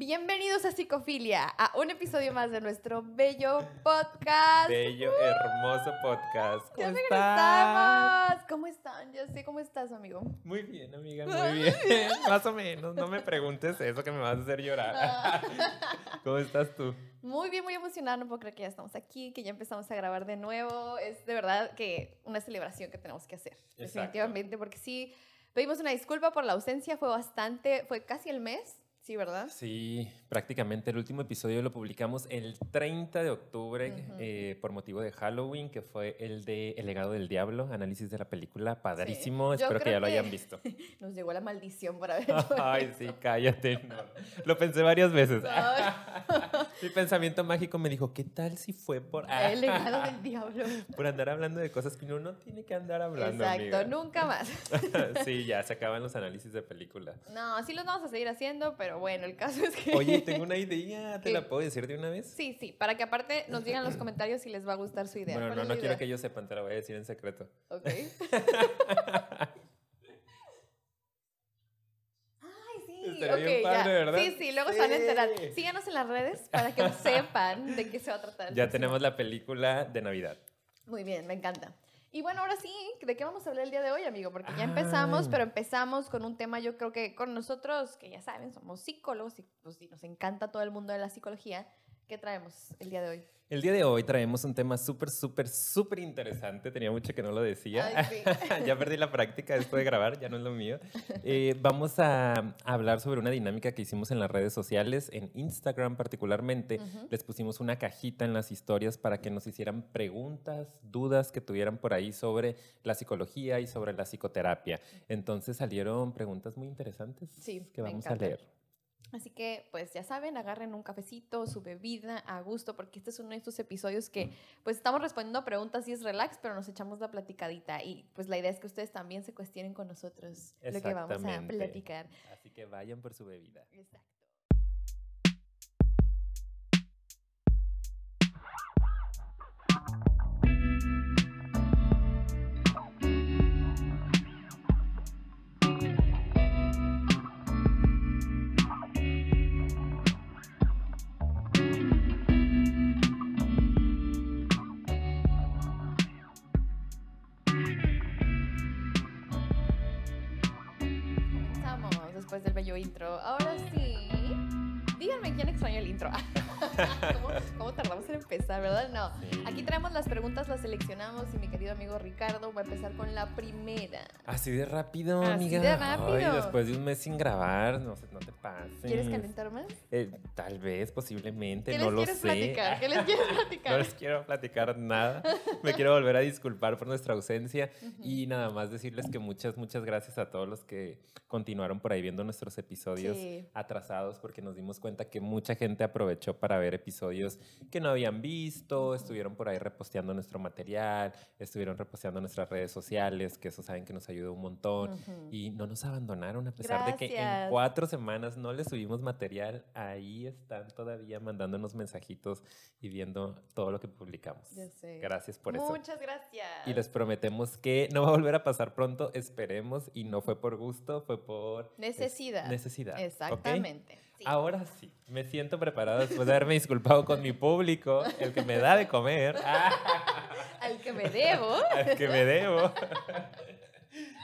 Bienvenidos a Psicofilia, a un episodio más de nuestro bello podcast. Bello, hermoso podcast. ¿Cómo ¡Ya estás? regresamos! ¿Cómo están? Ya sé, ¿cómo estás, amigo? Muy bien, amiga, muy bien. Más o menos, no me preguntes eso que me vas a hacer llorar. ¿Cómo estás tú? Muy bien, muy emocionada. No puedo creer que ya estamos aquí, que ya empezamos a grabar de nuevo. Es de verdad que una celebración que tenemos que hacer. Exacto. Definitivamente, porque sí, pedimos una disculpa por la ausencia. Fue bastante, fue casi el mes. Sí, ¿verdad? Sí, prácticamente el último episodio lo publicamos el 30 de octubre eh, por motivo de Halloween, que fue el de El legado del diablo, análisis de la película, padrísimo, espero que ya lo hayan visto. Nos llegó la maldición por haber hecho Ay, sí, cállate. no. Lo pensé varias veces. Mi pensamiento mágico me dijo, ¿qué tal si fue por, El legado del diablo. por andar hablando de cosas que uno no tiene que andar hablando? Exacto, amiga? nunca más. sí, ya se acaban los análisis de película. No, sí los vamos a seguir haciendo, pero bueno, el caso es que... Oye, tengo una idea, ¿te la puedo decir de una vez? Sí, sí, para que aparte nos digan en los comentarios si les va a gustar su idea. Bueno, ¿Cuál no, no quiero que ellos sepan, te la voy a decir en secreto. Ok. Ay, sí, Estaría ok, bien padre. ¿verdad? Sí, sí, luego se van a enterar. Sí. Síganos en las redes para que sepan de qué se va a tratar. Ya tenemos la película de Navidad. Muy bien, me encanta. Y bueno, ahora sí, ¿de qué vamos a hablar el día de hoy, amigo? Porque ya empezamos, Ah. pero empezamos con un tema, yo creo que con nosotros, que ya saben, somos psicólogos y pues sí, nos encanta todo el mundo de la psicología. ¿Qué traemos el día de hoy? El día de hoy traemos un tema súper, súper, súper interesante. Tenía mucho que no lo decía. Ay, sí. ya perdí la práctica después de grabar, ya no es lo mío. Eh, vamos a hablar sobre una dinámica que hicimos en las redes sociales, en Instagram particularmente. Ujú. Les pusimos una cajita en las historias para que nos hicieran preguntas, dudas que tuvieran por ahí sobre la psicología y sobre la psicoterapia. Entonces salieron preguntas muy interesantes Sí, que vamos a leer. Así que, pues ya saben, agarren un cafecito, su bebida a gusto, porque este es uno de estos episodios que, pues estamos respondiendo a preguntas y es relax, pero nos echamos la platicadita. Y pues la idea es que ustedes también se cuestionen con nosotros lo que vamos a platicar. Así que vayan por su bebida. Exacto. Ahora sí, díganme quién extrañó el intro. ¿Cómo, cómo tardamos en empezar, verdad? No. Sí. Aquí traemos las preguntas, las seleccionamos y mi querido amigo Ricardo va a empezar con la primera. Así de rápido, Así amiga. de rápido. Ay, después de un mes sin grabar, no, sé, no te pases. ¿Quieres calentar más? Eh, tal vez, posiblemente, ¿Qué no lo sé. platicar? ¿Qué les quieres No platicar? les quiero platicar nada. Me quiero volver a disculpar por nuestra ausencia Ujú. y nada más decirles que muchas, muchas gracias a todos los que continuaron por ahí viendo nuestros episodios Sí. atrasados porque nos dimos cuenta que mucha gente aprovechó para ver episodios que no habían visto, estuvieron por ahí reposteando nuestro material, estuvieron reposteando nuestras redes sociales, que eso saben que nos ayudó un montón. Ujú. Y no nos abandonaron a pesar de que en Gracias. cuatro semanas no les subimos material. Ahí están todavía mandándonos mensajitos y viendo todo lo que publicamos. Ya sé. Gracias por eso. Muchas gracias. Y les prometemos que no va a volver a pasar pronto, esperemos, y no fue por gusto, fue por es- Necesidad. necesidad. ¿ok? Sí. Ahora sí, me siento preparado después de haberme disculpado con mi público, el que me da de comer, Al que me debo. al que me debo,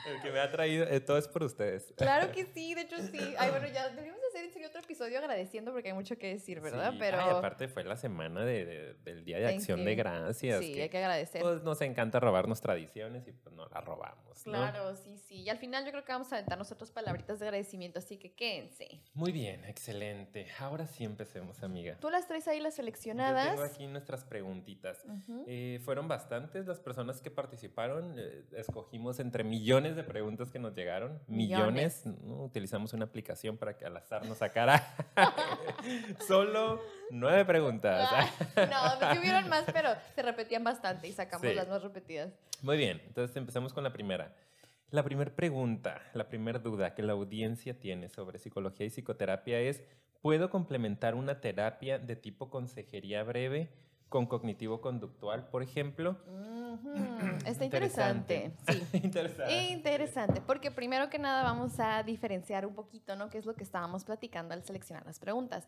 el que me ha traído, eh, todo es por ustedes. Claro que sí, de hecho sí. Ay, bueno, ya debimos hacer en serio otro episodio agradeciendo porque hay mucho que decir, ¿verdad? Sí, Pero ay, aparte fue la semana de- de- del Día de Acción de. Gracias. sí, que, hay que agradecer. pues, nos encanta robarnos tradiciones y pues no las robamos. ¿no? Claro, sí, sí. Y al final yo creo que vamos a aventar nosotros palabritas de agradecimiento, así que quédense. Muy bien, excelente. Ahora sí empecemos, amiga. Tú las traes ahí las Yo seleccionadas. tengo aquí nuestras preguntitas. Eh, fueron bastantes las personas que participaron. eh, escogimos entre millones de preguntas que nos llegaron. Millones. ¿no? Utilizamos una aplicación para que al azar nos sacara solo nueve preguntas. Ah, no, sí hubieron más, pero se repetían bastante y sacamos Sí. las más repetidas. Muy bien, entonces empezamos con la primera. La primera pregunta, la primera duda que la audiencia tiene sobre psicología y psicoterapia es, ¿puedo complementar una terapia de tipo consejería breve con cognitivo conductual, por ejemplo. Está interesante. Sí. interesante. Interesante, porque primero que nada vamos a diferenciar un poquito, ¿no? ¿Qué es lo que estábamos platicando al seleccionar las preguntas?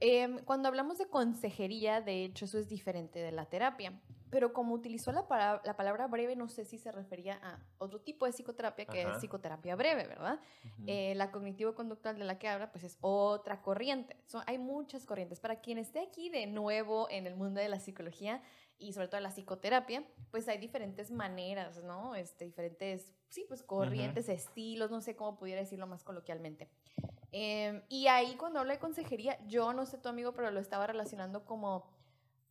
Em, cuando hablamos de consejería, de hecho, eso es diferente de la terapia pero como utilizó la, la, palabra breve, no sé si se refería a otro tipo de psicoterapia que es psicoterapia breve, ¿verdad? Eh, la cognitivo-conductual de la que habla, pues es otra corriente. hay muchas corrientes. Para quien esté aquí de nuevo en el mundo de la psicología y sobre todo de la psicoterapia, pues hay diferentes maneras, ¿no? Este, diferentes, sí, pues corrientes, estilos, no sé cómo pudiera decirlo más coloquialmente. Em, y ahí cuando hablo de consejería, yo no sé tu amigo, pero lo estaba relacionando como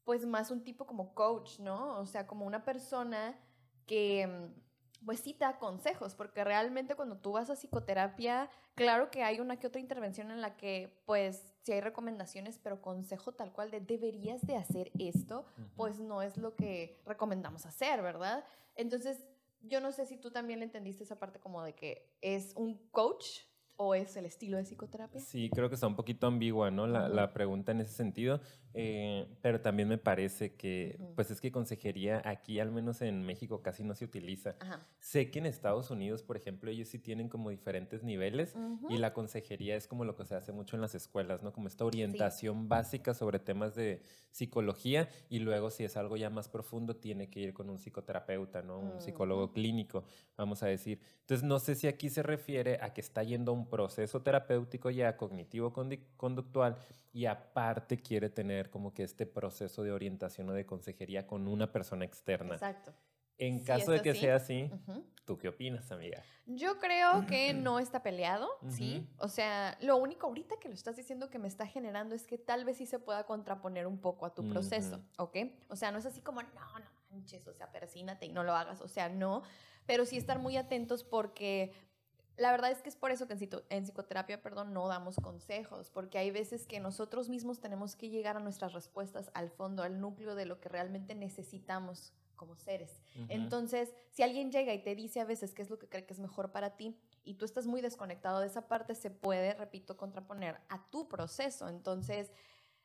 pues más un tipo como coach, ¿no? O sea, como una persona que mm, pues sí te da consejos, porque realmente cuando tú vas a psicoterapia, claro que hay una que otra intervención en la que pues sí hay recomendaciones, pero consejo tal cual de deberías de hacer esto, pues no es lo que recomendamos hacer, ¿verdad? Entonces, yo no sé si tú también entendiste esa parte como de que es un coach o es el estilo de psicoterapia? Sí, creo que está un poquito ambigua, ¿no? La, la pregunta en ese sentido. Eh, pero también me parece que, pues es que consejería aquí, al menos en México, casi no se utiliza. Sé que en Estados Unidos, por ejemplo, ellos sí tienen como diferentes niveles y la consejería es como lo que se hace mucho en las escuelas, ¿no? Como esta orientación básica sobre temas de psicología y luego si es algo ya más profundo tiene que ir con un psicoterapeuta, ¿no? Un psicólogo clínico, vamos a decir. Entonces, no sé si aquí se refiere a que está yendo a un proceso terapéutico ya cognitivo-conductual y aparte quiere tener como que este proceso de orientación o de consejería con una persona externa. Exacto. En caso de que sea así, ¿tú qué opinas, amiga? Yo creo que no está peleado, ¿sí? O sea, lo único ahorita que lo estás diciendo que me está generando es que tal vez sí se pueda contraponer un poco a tu proceso, ¿ok? O sea, no es así como, no, no manches, o sea, persínate y no lo hagas, o sea, no, pero sí estar muy atentos porque la verdad es que es por eso que en, psicoterapia, perdón, no damos consejos, porque hay veces que nosotros mismos tenemos que llegar a nuestras respuestas al fondo, al núcleo de lo que realmente necesitamos como seres. Entonces, si alguien llega y te dice a veces qué es lo que cree que es mejor para ti y tú estás muy desconectado de esa parte, se puede, repito, contraponer a tu proceso. Entonces,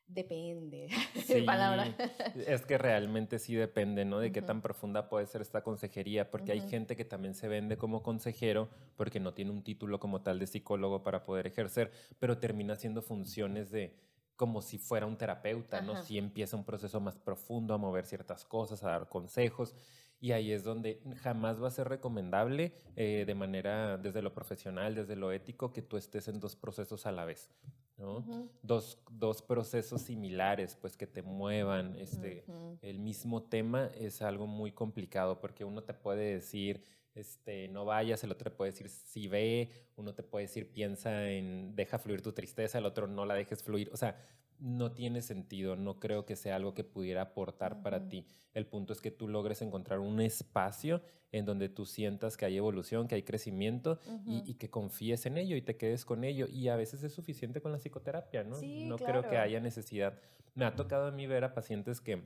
Depende. Sí, palabra. es que realmente sí depende, ¿no? De qué tan profunda puede ser esta consejería, porque hay gente que también se vende como consejero porque no tiene un título como tal de psicólogo para poder ejercer, pero termina haciendo funciones de como si fuera un terapeuta, ¿no? Si empieza un proceso más profundo a mover ciertas cosas, a dar consejos. Y ahí es donde jamás va a ser recomendable eh, de manera, desde lo profesional, desde lo ético, que tú estés en dos procesos a la vez. ¿no? dos, dos, procesos similares, pues que te muevan este, el mismo tema es algo muy complicado porque uno te puede decir, este, no vayas, el otro te puede decir si ve, uno te puede decir piensa en deja fluir tu tristeza, el otro no la dejes fluir. O sea, no tiene sentido, no creo que sea algo que pudiera aportar para ti. El punto es que tú logres encontrar un espacio en donde tú sientas que hay evolución, que hay crecimiento y, que confíes en ello y te quedes con ello. Y a veces es suficiente con la psicoterapia, ¿no? no creo que haya necesidad. Me ha tocado a mí ver a pacientes que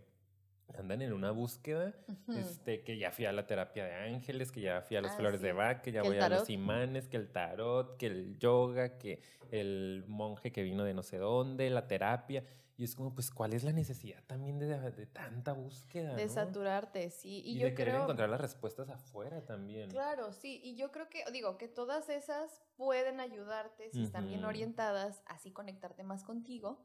andan en una búsqueda, este, que ya fui a la terapia de ángeles, que ya fui a las ah, flores de Bach, que ya voy a los imanes, que el tarot, que el yoga, que el monje que vino de no sé dónde, la terapia. Y es como, pues, ¿cuál es la necesidad también de, de tanta búsqueda? De saturarte, sí. Y, yo de querer encontrar las respuestas afuera también. Claro, sí. Y yo creo que, digo, que todas esas pueden ayudarte, si están bien orientadas, así conectarte más contigo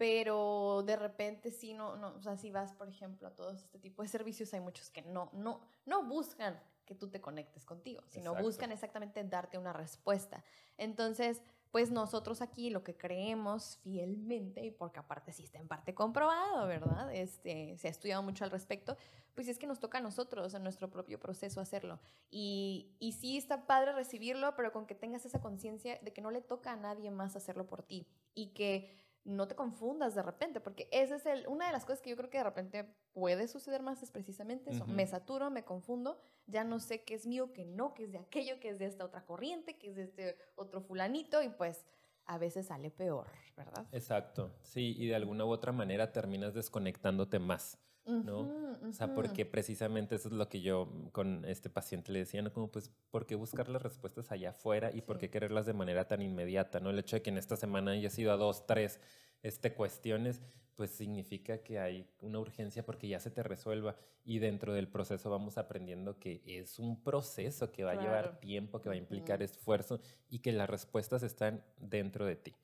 pero de repente sí, no, no, o sea, si vas, por ejemplo, a todos este tipo de servicios, hay muchos que no, no, no buscan que tú te conectes contigo, sino buscan exactamente darte una respuesta. Entonces, pues nosotros aquí lo que creemos fielmente, y porque aparte sí está en parte comprobado, ¿verdad? Este, se ha estudiado mucho al respecto, pues es que nos toca a nosotros en nuestro propio proceso hacerlo. Y, y sí está padre recibirlo, pero con que tengas esa conciencia de que no le toca a nadie más hacerlo por ti y que no te confundas de repente, porque esa es el, una de las cosas que yo creo que de repente puede suceder más es precisamente eso. Me saturo, me confundo, ya no sé qué es mío, qué no, qué es de aquello, qué es de esta otra corriente, qué es de este otro fulanito, y pues a veces sale peor, ¿verdad? Exacto, sí, y de alguna u otra manera terminas desconectándote más. ¿No? O sea, porque precisamente eso es lo que yo con este paciente le decía, ¿no? Como pues, ¿por qué buscar las respuestas allá afuera y por qué quererlas de manera tan inmediata, ¿no? El hecho de que en esta semana haya sido a dos, tres este, cuestiones, pues significa que hay una urgencia porque ya se te resuelva y dentro del proceso vamos aprendiendo que es un proceso que va a llevar tiempo, que va a implicar esfuerzo y que las respuestas están dentro de ti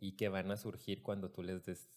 y que van a surgir cuando tú les des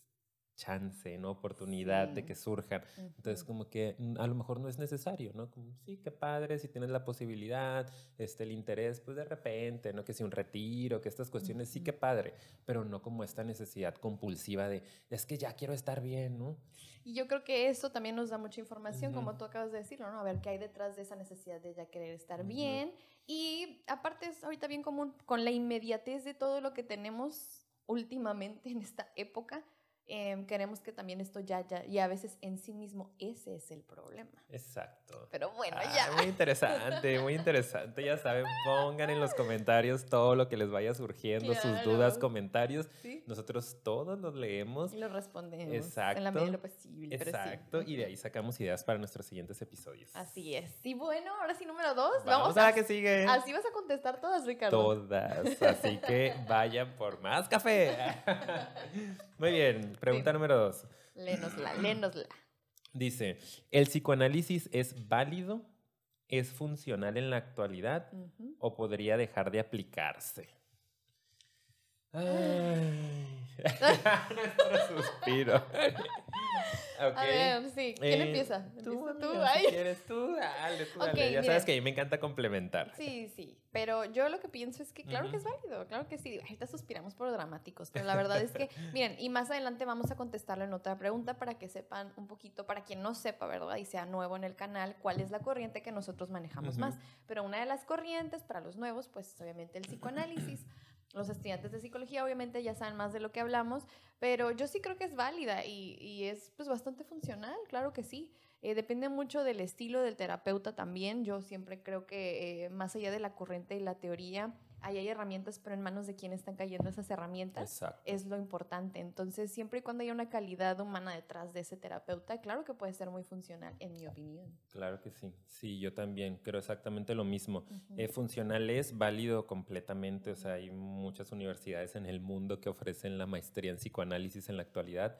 chance, ¿no? Oportunidad de que surjan. Entonces, como que mm, a lo mejor no es necesario, ¿no? Como, sí, qué padre, si tienes la posibilidad, este, el interés, pues de repente, ¿no? Que si un retiro, que estas cuestiones, sí, qué padre, pero no como esta necesidad compulsiva de, es que ya quiero estar bien, ¿no? Y yo creo que eso también nos da mucha información, como tú acabas de decirlo, ¿no? A ver qué hay detrás de esa necesidad de ya querer estar bien. Y aparte es ahorita bien común con la inmediatez de todo lo que tenemos últimamente en esta época Em, queremos que también esto ya, ya, y a veces en sí mismo ese es el problema. Exacto. Pero bueno, ah, ya. Muy interesante, muy interesante. Ya saben, pongan en los comentarios todo lo que les vaya surgiendo, sus dudas, comentarios. Nosotros todos los leemos. Y los respondemos. Exacto. En la medida de lo posible. Exacto. Y de ahí sacamos ideas para nuestros siguientes episodios. Así es. Y bueno, ahora sí, número dos. Vamos, vamos a la que sigue. Así vas a contestar todas, Ricardo. Todas. Así que vayan por más café. Muy bien, pregunta número dos. Lénosla, lénosla. Dice, ¿el psicoanálisis es válido? ¿Es funcional en la actualidad? ¿O podría dejar de aplicarse? Ay. Nuestro suspiro. A ver, sí. ¿Quién eh, empieza? Tú, tú, Si quieres tú, dale, tú dale. Ya sabes que a mí me encanta complementar. Sí, sí. Pero yo lo que pienso es que claro que es válido, claro que sí. Ahorita suspiramos por dramáticos, pero la verdad es que, miren, y más adelante vamos a contestarle en otra pregunta para que sepan un poquito, para quien no sepa, ¿verdad? Y sea nuevo en el canal, cuál es la corriente que nosotros manejamos más. Pero una de las corrientes para los nuevos, pues es obviamente el psicoanálisis. Los estudiantes de psicología obviamente ya saben más de lo que hablamos, pero yo sí creo que es válida y, es pues bastante funcional, claro que sí. Eh, depende mucho del estilo del terapeuta también. Yo siempre creo que eh, más allá de la corriente y la teoría, ahí hay herramientas, pero en manos de quien están cayendo esas herramientas es lo importante. Entonces, siempre y cuando haya una calidad humana detrás de ese terapeuta, claro que puede ser muy funcional, en mi opinión. Claro que sí. Sí, yo también creo exactamente lo mismo. Eh, funcional es válido completamente. O sea, hay muchas universidades en el mundo que ofrecen la maestría en psicoanálisis en la actualidad.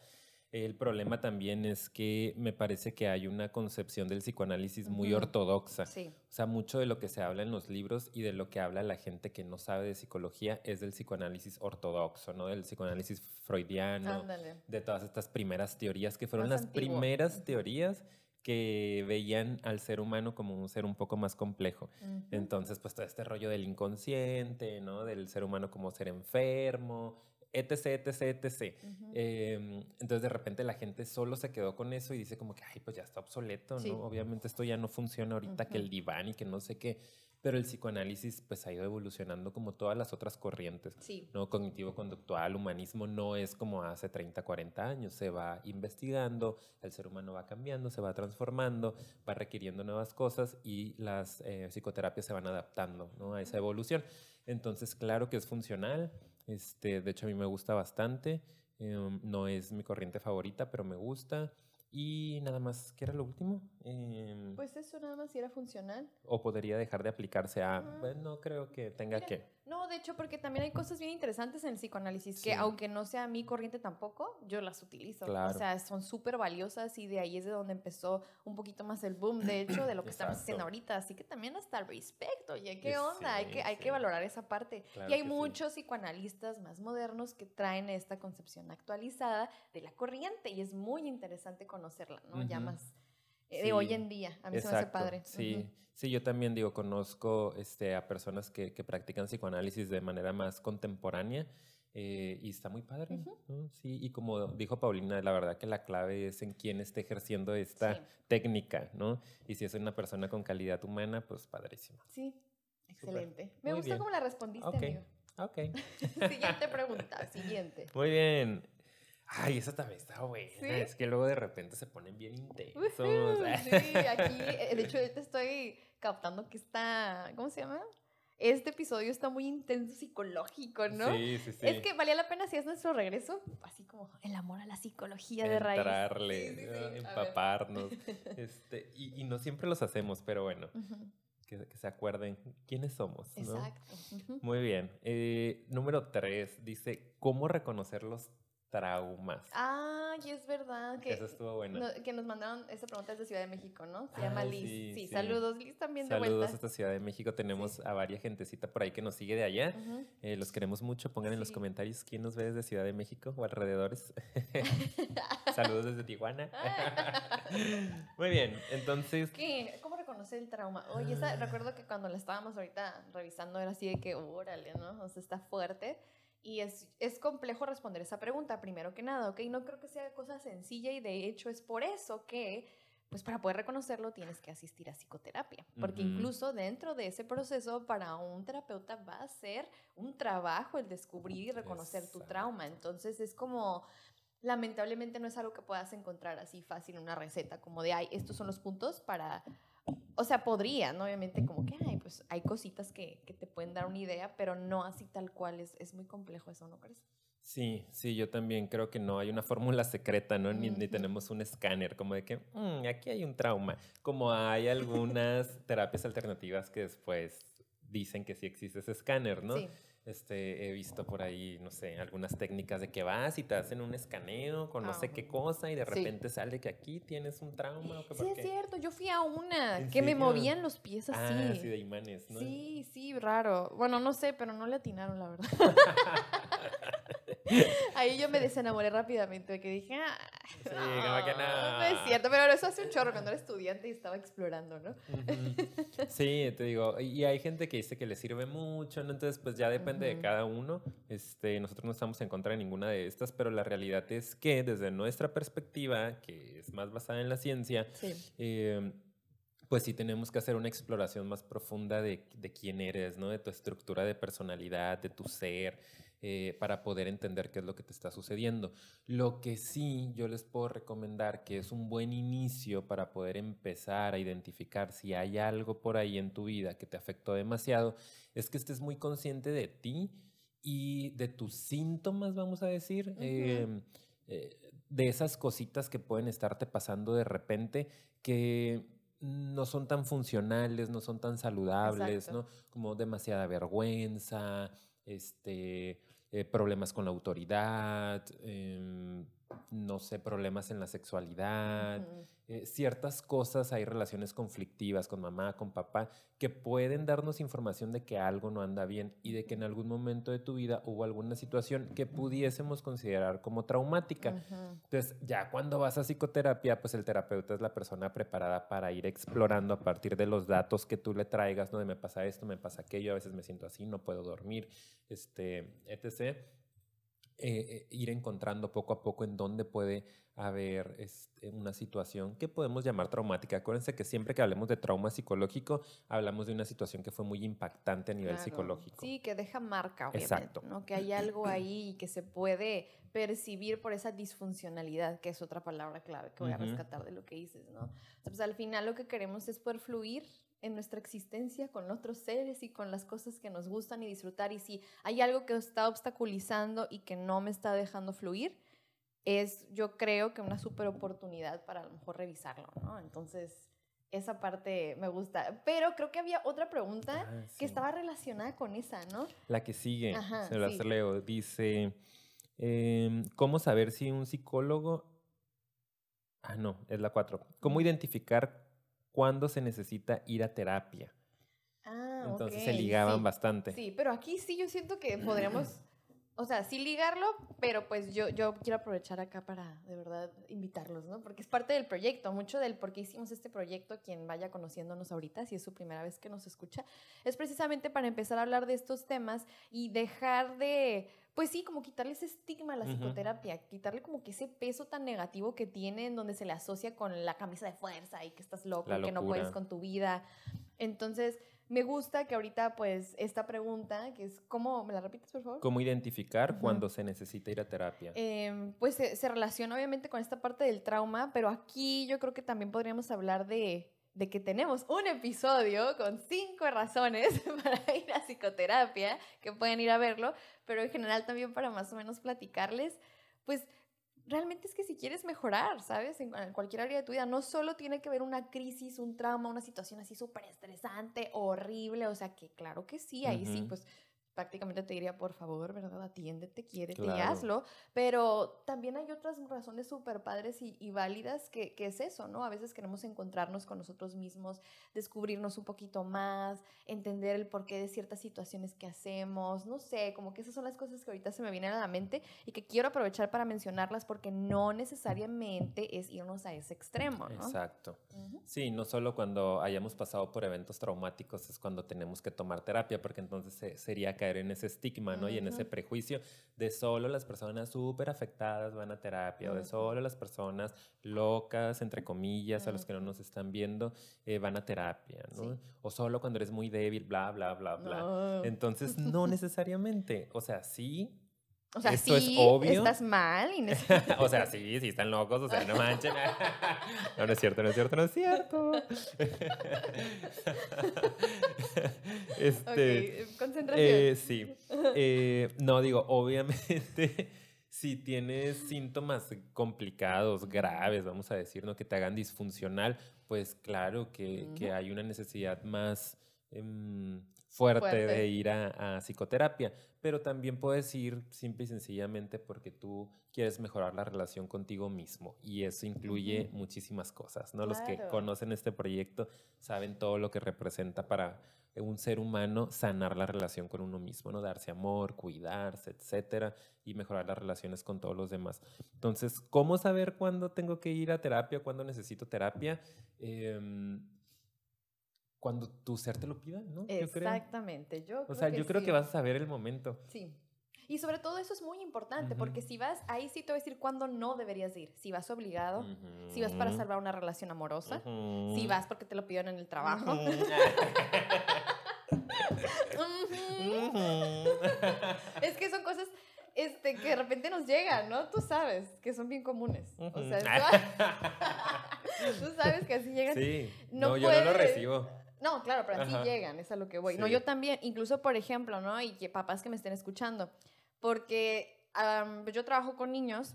El problema también es que me parece que hay una concepción del psicoanálisis muy ortodoxa. O sea, mucho de lo que se habla en los libros y de lo que habla la gente que no sabe de psicología es del psicoanálisis ortodoxo, ¿no? Del psicoanálisis freudiano, de todas estas primeras teorías que fueron las primeras teorías que veían al ser humano como un ser un poco más complejo. Entonces, pues todo este rollo del inconsciente, ¿no? Del ser humano como ser enfermo, etc, etc, etc. Em, entonces de repente la gente solo se quedó con eso y dice como que, ay, pues ya está obsoleto, ¿no? Obviamente esto ya no funciona ahorita que el diván y que no sé qué. Pero el psicoanálisis pues ha ido evolucionando como todas las otras corrientes. Sí. ¿no? Cognitivo-conductual, humanismo no es como hace 30, 40 años. Se va investigando, el ser humano va cambiando, se va transformando, va requiriendo nuevas cosas y las eh, psicoterapias se van adaptando ¿no? a esa evolución. Entonces, claro que es funcional. Este, de hecho, a mí me gusta bastante. Em, no es mi corriente favorita, pero me gusta. Y nada más, ¿qué era lo último? Em, pues eso nada más si era funcional. O podría dejar de aplicarse a, bueno, creo que tenga que. No, de hecho, porque también hay cosas bien interesantes en el psicoanálisis que, aunque no sea mi corriente tampoco, yo las utilizo. O sea, son súper valiosas y de ahí es de donde empezó un poquito más el boom, de hecho, de lo que estamos haciendo ahorita. Así que también hasta el respecto, oye, ¿qué onda? hay, que, hay que valorar esa parte. y hay muchos psicoanalistas más modernos que traen esta concepción actualizada de la corriente y es muy interesante conocerla, ¿no? Ya más de hoy en día. A mí se me hace padre. Sí, sí, yo también digo, conozco este, a personas que, que practican psicoanálisis de manera más contemporánea. Eh, y está muy padre, Sí, y como dijo Paulina, la verdad que la clave es en quién esté ejerciendo esta técnica, ¿no? Y si es una persona con calidad humana, pues padrísimo. Sí, excelente. Me gusta cómo la respondiste, amigo. Ok. siguiente pregunta, siguiente. Muy bien. Ay, esa también está buena. Es que luego de repente se ponen bien intensos. sí, aquí, eh, de hecho, ahorita estoy captando que está, ¿cómo se llama? Este episodio está muy intenso psicológico, ¿no? Sí, sí, sí. Es que valía la pena si es nuestro regreso, así como el amor a la psicología de raíz. Entrarle, empaparnos. este, y, y, no siempre los hacemos, pero bueno. que, se acuerden quiénes somos. ¿no? Exacto. Muy bien. Eh, número tres dice, ¿cómo reconocer los traumas. Ay, es verdad. Que, Eso estuvo bueno. que nos mandaron esta pregunta desde Ciudad de México, ¿no? Se llama Liz. sí, Sí, sí. saludos, Liz también de Saludos vuelta. hasta Ciudad de México. Tenemos a varias gentecita por ahí que nos sigue de allá. Eh, los queremos mucho. Pongan en los comentarios quién nos ve desde Ciudad de México o alrededores. Saludos desde Tijuana. Muy bien, entonces... ¿Qué? ¿Cómo reconocer el trauma? Oye, esa, recuerdo que cuando la estábamos ahorita revisando era así de que, órale, ¿no? O sea, está fuerte. Y es, es complejo responder esa pregunta, primero que nada, ¿ok? No creo que sea cosa sencilla y de hecho es por eso que, pues para poder reconocerlo tienes que asistir a psicoterapia. Porque incluso dentro de ese proceso, para un terapeuta va a ser un trabajo el descubrir y reconocer tu trauma. Entonces es como, lamentablemente no es algo que puedas encontrar así fácil en una receta, como de, ay, estos son los puntos para... O sea, podrían, ¿no? obviamente, como que hay, pues hay cositas que, que te pueden dar una idea, pero no así tal cual, es, es muy complejo eso, ¿no crees? Sí, sí, yo también creo que no hay una fórmula secreta, ¿no? Ni, ni Ujú. tenemos un escáner, como de que "Mm, aquí hay un trauma. Como hay algunas terapias alternativas que después dicen que sí existe ese escáner, ¿no? Sí. Este, he visto por ahí, no sé, algunas técnicas de que vas y te hacen un escaneo con no sé qué cosa y de Sí. repente sale que aquí tienes un trauma o que Sí, es qué. cierto, yo fui a una ¿En que me movían los pies así. Ah, sí, de imanes, ¿no? Sí, sí, raro. Bueno, no sé, pero no le atinaron, la verdad. Ahí yo me desenamoré rápidamente, que dije, ah, Sí, como que no. no es cierto, pero eso hace un chorro cuando era estudiante y estaba explorando, ¿no? Ujú. Sí, te digo, y hay gente que dice que le sirve mucho, ¿no? Entonces, pues ya depende de Ujú. cada uno. Este, nosotros no estamos en contra de ninguna de estas, pero la realidad es que desde nuestra perspectiva, que es más basada en la ciencia, Sí. eh, pues sí tenemos que hacer una exploración más profunda de, de quién eres, ¿no? De tu estructura de personalidad, de tu ser, eh, para poder entender qué es lo que te está sucediendo. Lo que sí yo les puedo recomendar que es un buen inicio para poder empezar a identificar si hay algo por ahí en tu vida que te afectó demasiado, es que estés muy consciente de ti y de tus síntomas, vamos a decir. Em, eh, de esas cositas que pueden estarte pasando de repente que no son tan funcionales, no son tan saludables, Exacto. ¿no? Como demasiada vergüenza, este, eh, problemas con la autoridad, em, no sé, problemas en la sexualidad. Eh, ciertas cosas, hay relaciones conflictivas con mamá, con papá, que pueden darnos información de que algo no anda bien y de que en algún momento de tu vida hubo alguna situación que pudiésemos considerar como traumática. Ujú. Entonces, ya cuando vas a psicoterapia, pues el terapeuta es la persona preparada para ir explorando a partir de los datos que tú le traigas, ¿no? De me pasa esto, me pasa aquello, a veces me siento así, no puedo dormir, este, etc. Eh, eh, ir encontrando poco a poco en dónde puede haber este, una situación que podemos llamar traumática. Acuérdense que siempre que hablemos de trauma psicológico, hablamos de una situación que fue muy impactante a nivel Claro. psicológico. Sí, que deja marca, obviamente. Exacto. ¿no? Que hay algo ahí y que se puede percibir por esa disfuncionalidad, que es otra palabra clave que voy a rescatar de lo que dices, ¿no? O sea, pues al final lo que queremos es poder fluir en nuestra existencia con otros seres y con las cosas que nos gustan y disfrutar. Y si hay algo que está obstaculizando y que no me está dejando fluir, es yo creo que una super oportunidad para a lo mejor revisarlo, ¿no? Entonces, esa parte me gusta. Pero creo que había otra pregunta Ah, que estaba relacionada con esa, ¿no? La que sigue, Ajá, se las sí. leo, dice, em, ¿cómo saber si un psicólogo... Ah, no, es la 4. ¿Cómo identificar cuándo se necesita ir a terapia? Ah, Entonces ok, se ligaban sí. bastante. Sí, pero aquí sí yo siento que podríamos, o sea, sí ligarlo, pero pues yo, yo quiero aprovechar acá para de verdad invitarlos, ¿no? Porque es parte del proyecto, mucho del por qué hicimos este proyecto, quien vaya conociéndonos ahorita, si es su primera vez que nos escucha, es precisamente para empezar a hablar de estos temas y dejar de, pues sí, como quitarle ese estigma a la psicoterapia, quitarle como que ese peso tan negativo que tiene en donde se le asocia con la camisa de fuerza y que estás loco, que no puedes con tu vida. Entonces, me gusta que ahorita, pues, esta pregunta, que es, ¿cómo? ¿Me la repites, por favor? ¿Cómo identificar Ujú. cuándo se necesita ir a terapia? Em, pues se, se relaciona obviamente con esta parte del trauma, pero aquí yo creo que también podríamos hablar de, de que tenemos un episodio con cinco razones para ir a psicoterapia, que pueden ir a verlo, pero en general también para más o menos platicarles, pues realmente es que si quieres mejorar, ¿sabes? En, cualquier área de tu vida, no solo tiene que ver una crisis, un trauma, una situación así súper estresante, horrible, o sea que claro que sí, ahí sí, pues prácticamente te diría, por favor, ¿verdad? Atiéndete, quiérete y hazlo. Pero también hay otras razones súper padres y, válidas que, que, es eso, ¿no? A veces queremos encontrarnos con nosotros mismos, descubrirnos un poquito más, entender el porqué de ciertas situaciones que hacemos, no sé, como que esas son las cosas que ahorita se me vienen a la mente y que quiero aprovechar para mencionarlas porque no necesariamente es irnos a ese extremo, ¿no? Exacto. Sí, no solo cuando hayamos pasado por eventos traumáticos es cuando tenemos que tomar terapia, porque entonces sería caer en ese estigma, ¿no? Y en ese prejuicio de solo las personas súper afectadas van a terapia o de solo las personas locas, entre comillas, a los que no nos están viendo, eh, van a terapia, ¿no? O solo cuando eres muy débil, bla, bla, bla, bla. Entonces, no necesariamente. O sea, sí, o sea, Esto sí, es obvio. estás mal. Y o sea, sí, sí están locos, o sea, no manchen. no, no es cierto, no es cierto, no es cierto. este, concentración. Eh, sí. Eh, no, digo, obviamente, si tienes síntomas complicados, graves, vamos a decir, ¿no? que te hagan disfuncional, pues claro que, que hay una necesidad más... Em, fuerte, de ir a, psicoterapia, pero también puedes ir simple y sencillamente porque tú quieres mejorar la relación contigo mismo y eso incluye muchísimas cosas, ¿no? Los que conocen este proyecto saben todo lo que representa para un ser humano sanar la relación con uno mismo, ¿no? Darse amor, cuidarse, etcétera, y mejorar las relaciones con todos los demás. Entonces, ¿cómo saber cuándo tengo que ir a terapia, cuándo necesito terapia? Eh, cuando tu ser te lo pida, ¿no? Exactamente. Yo, o sea, yo creo que vas a saber el momento. Sí. Y sobre todo eso es muy importante, porque si vas, ahí sí te voy a decir cuándo no deberías ir. Si vas obligado, si vas para salvar una relación amorosa, si vas porque te lo pidieron en el trabajo. es que son cosas este, que de repente nos llegan, ¿no? Tú sabes que son bien comunes. O sea, tú sabes que así llegan. Sí, no, yo no lo recibo. No, claro, pero así llegan, es a lo que voy. No, yo también, incluso por ejemplo, ¿no? Y que papás que me estén escuchando, porque yo trabajo con niños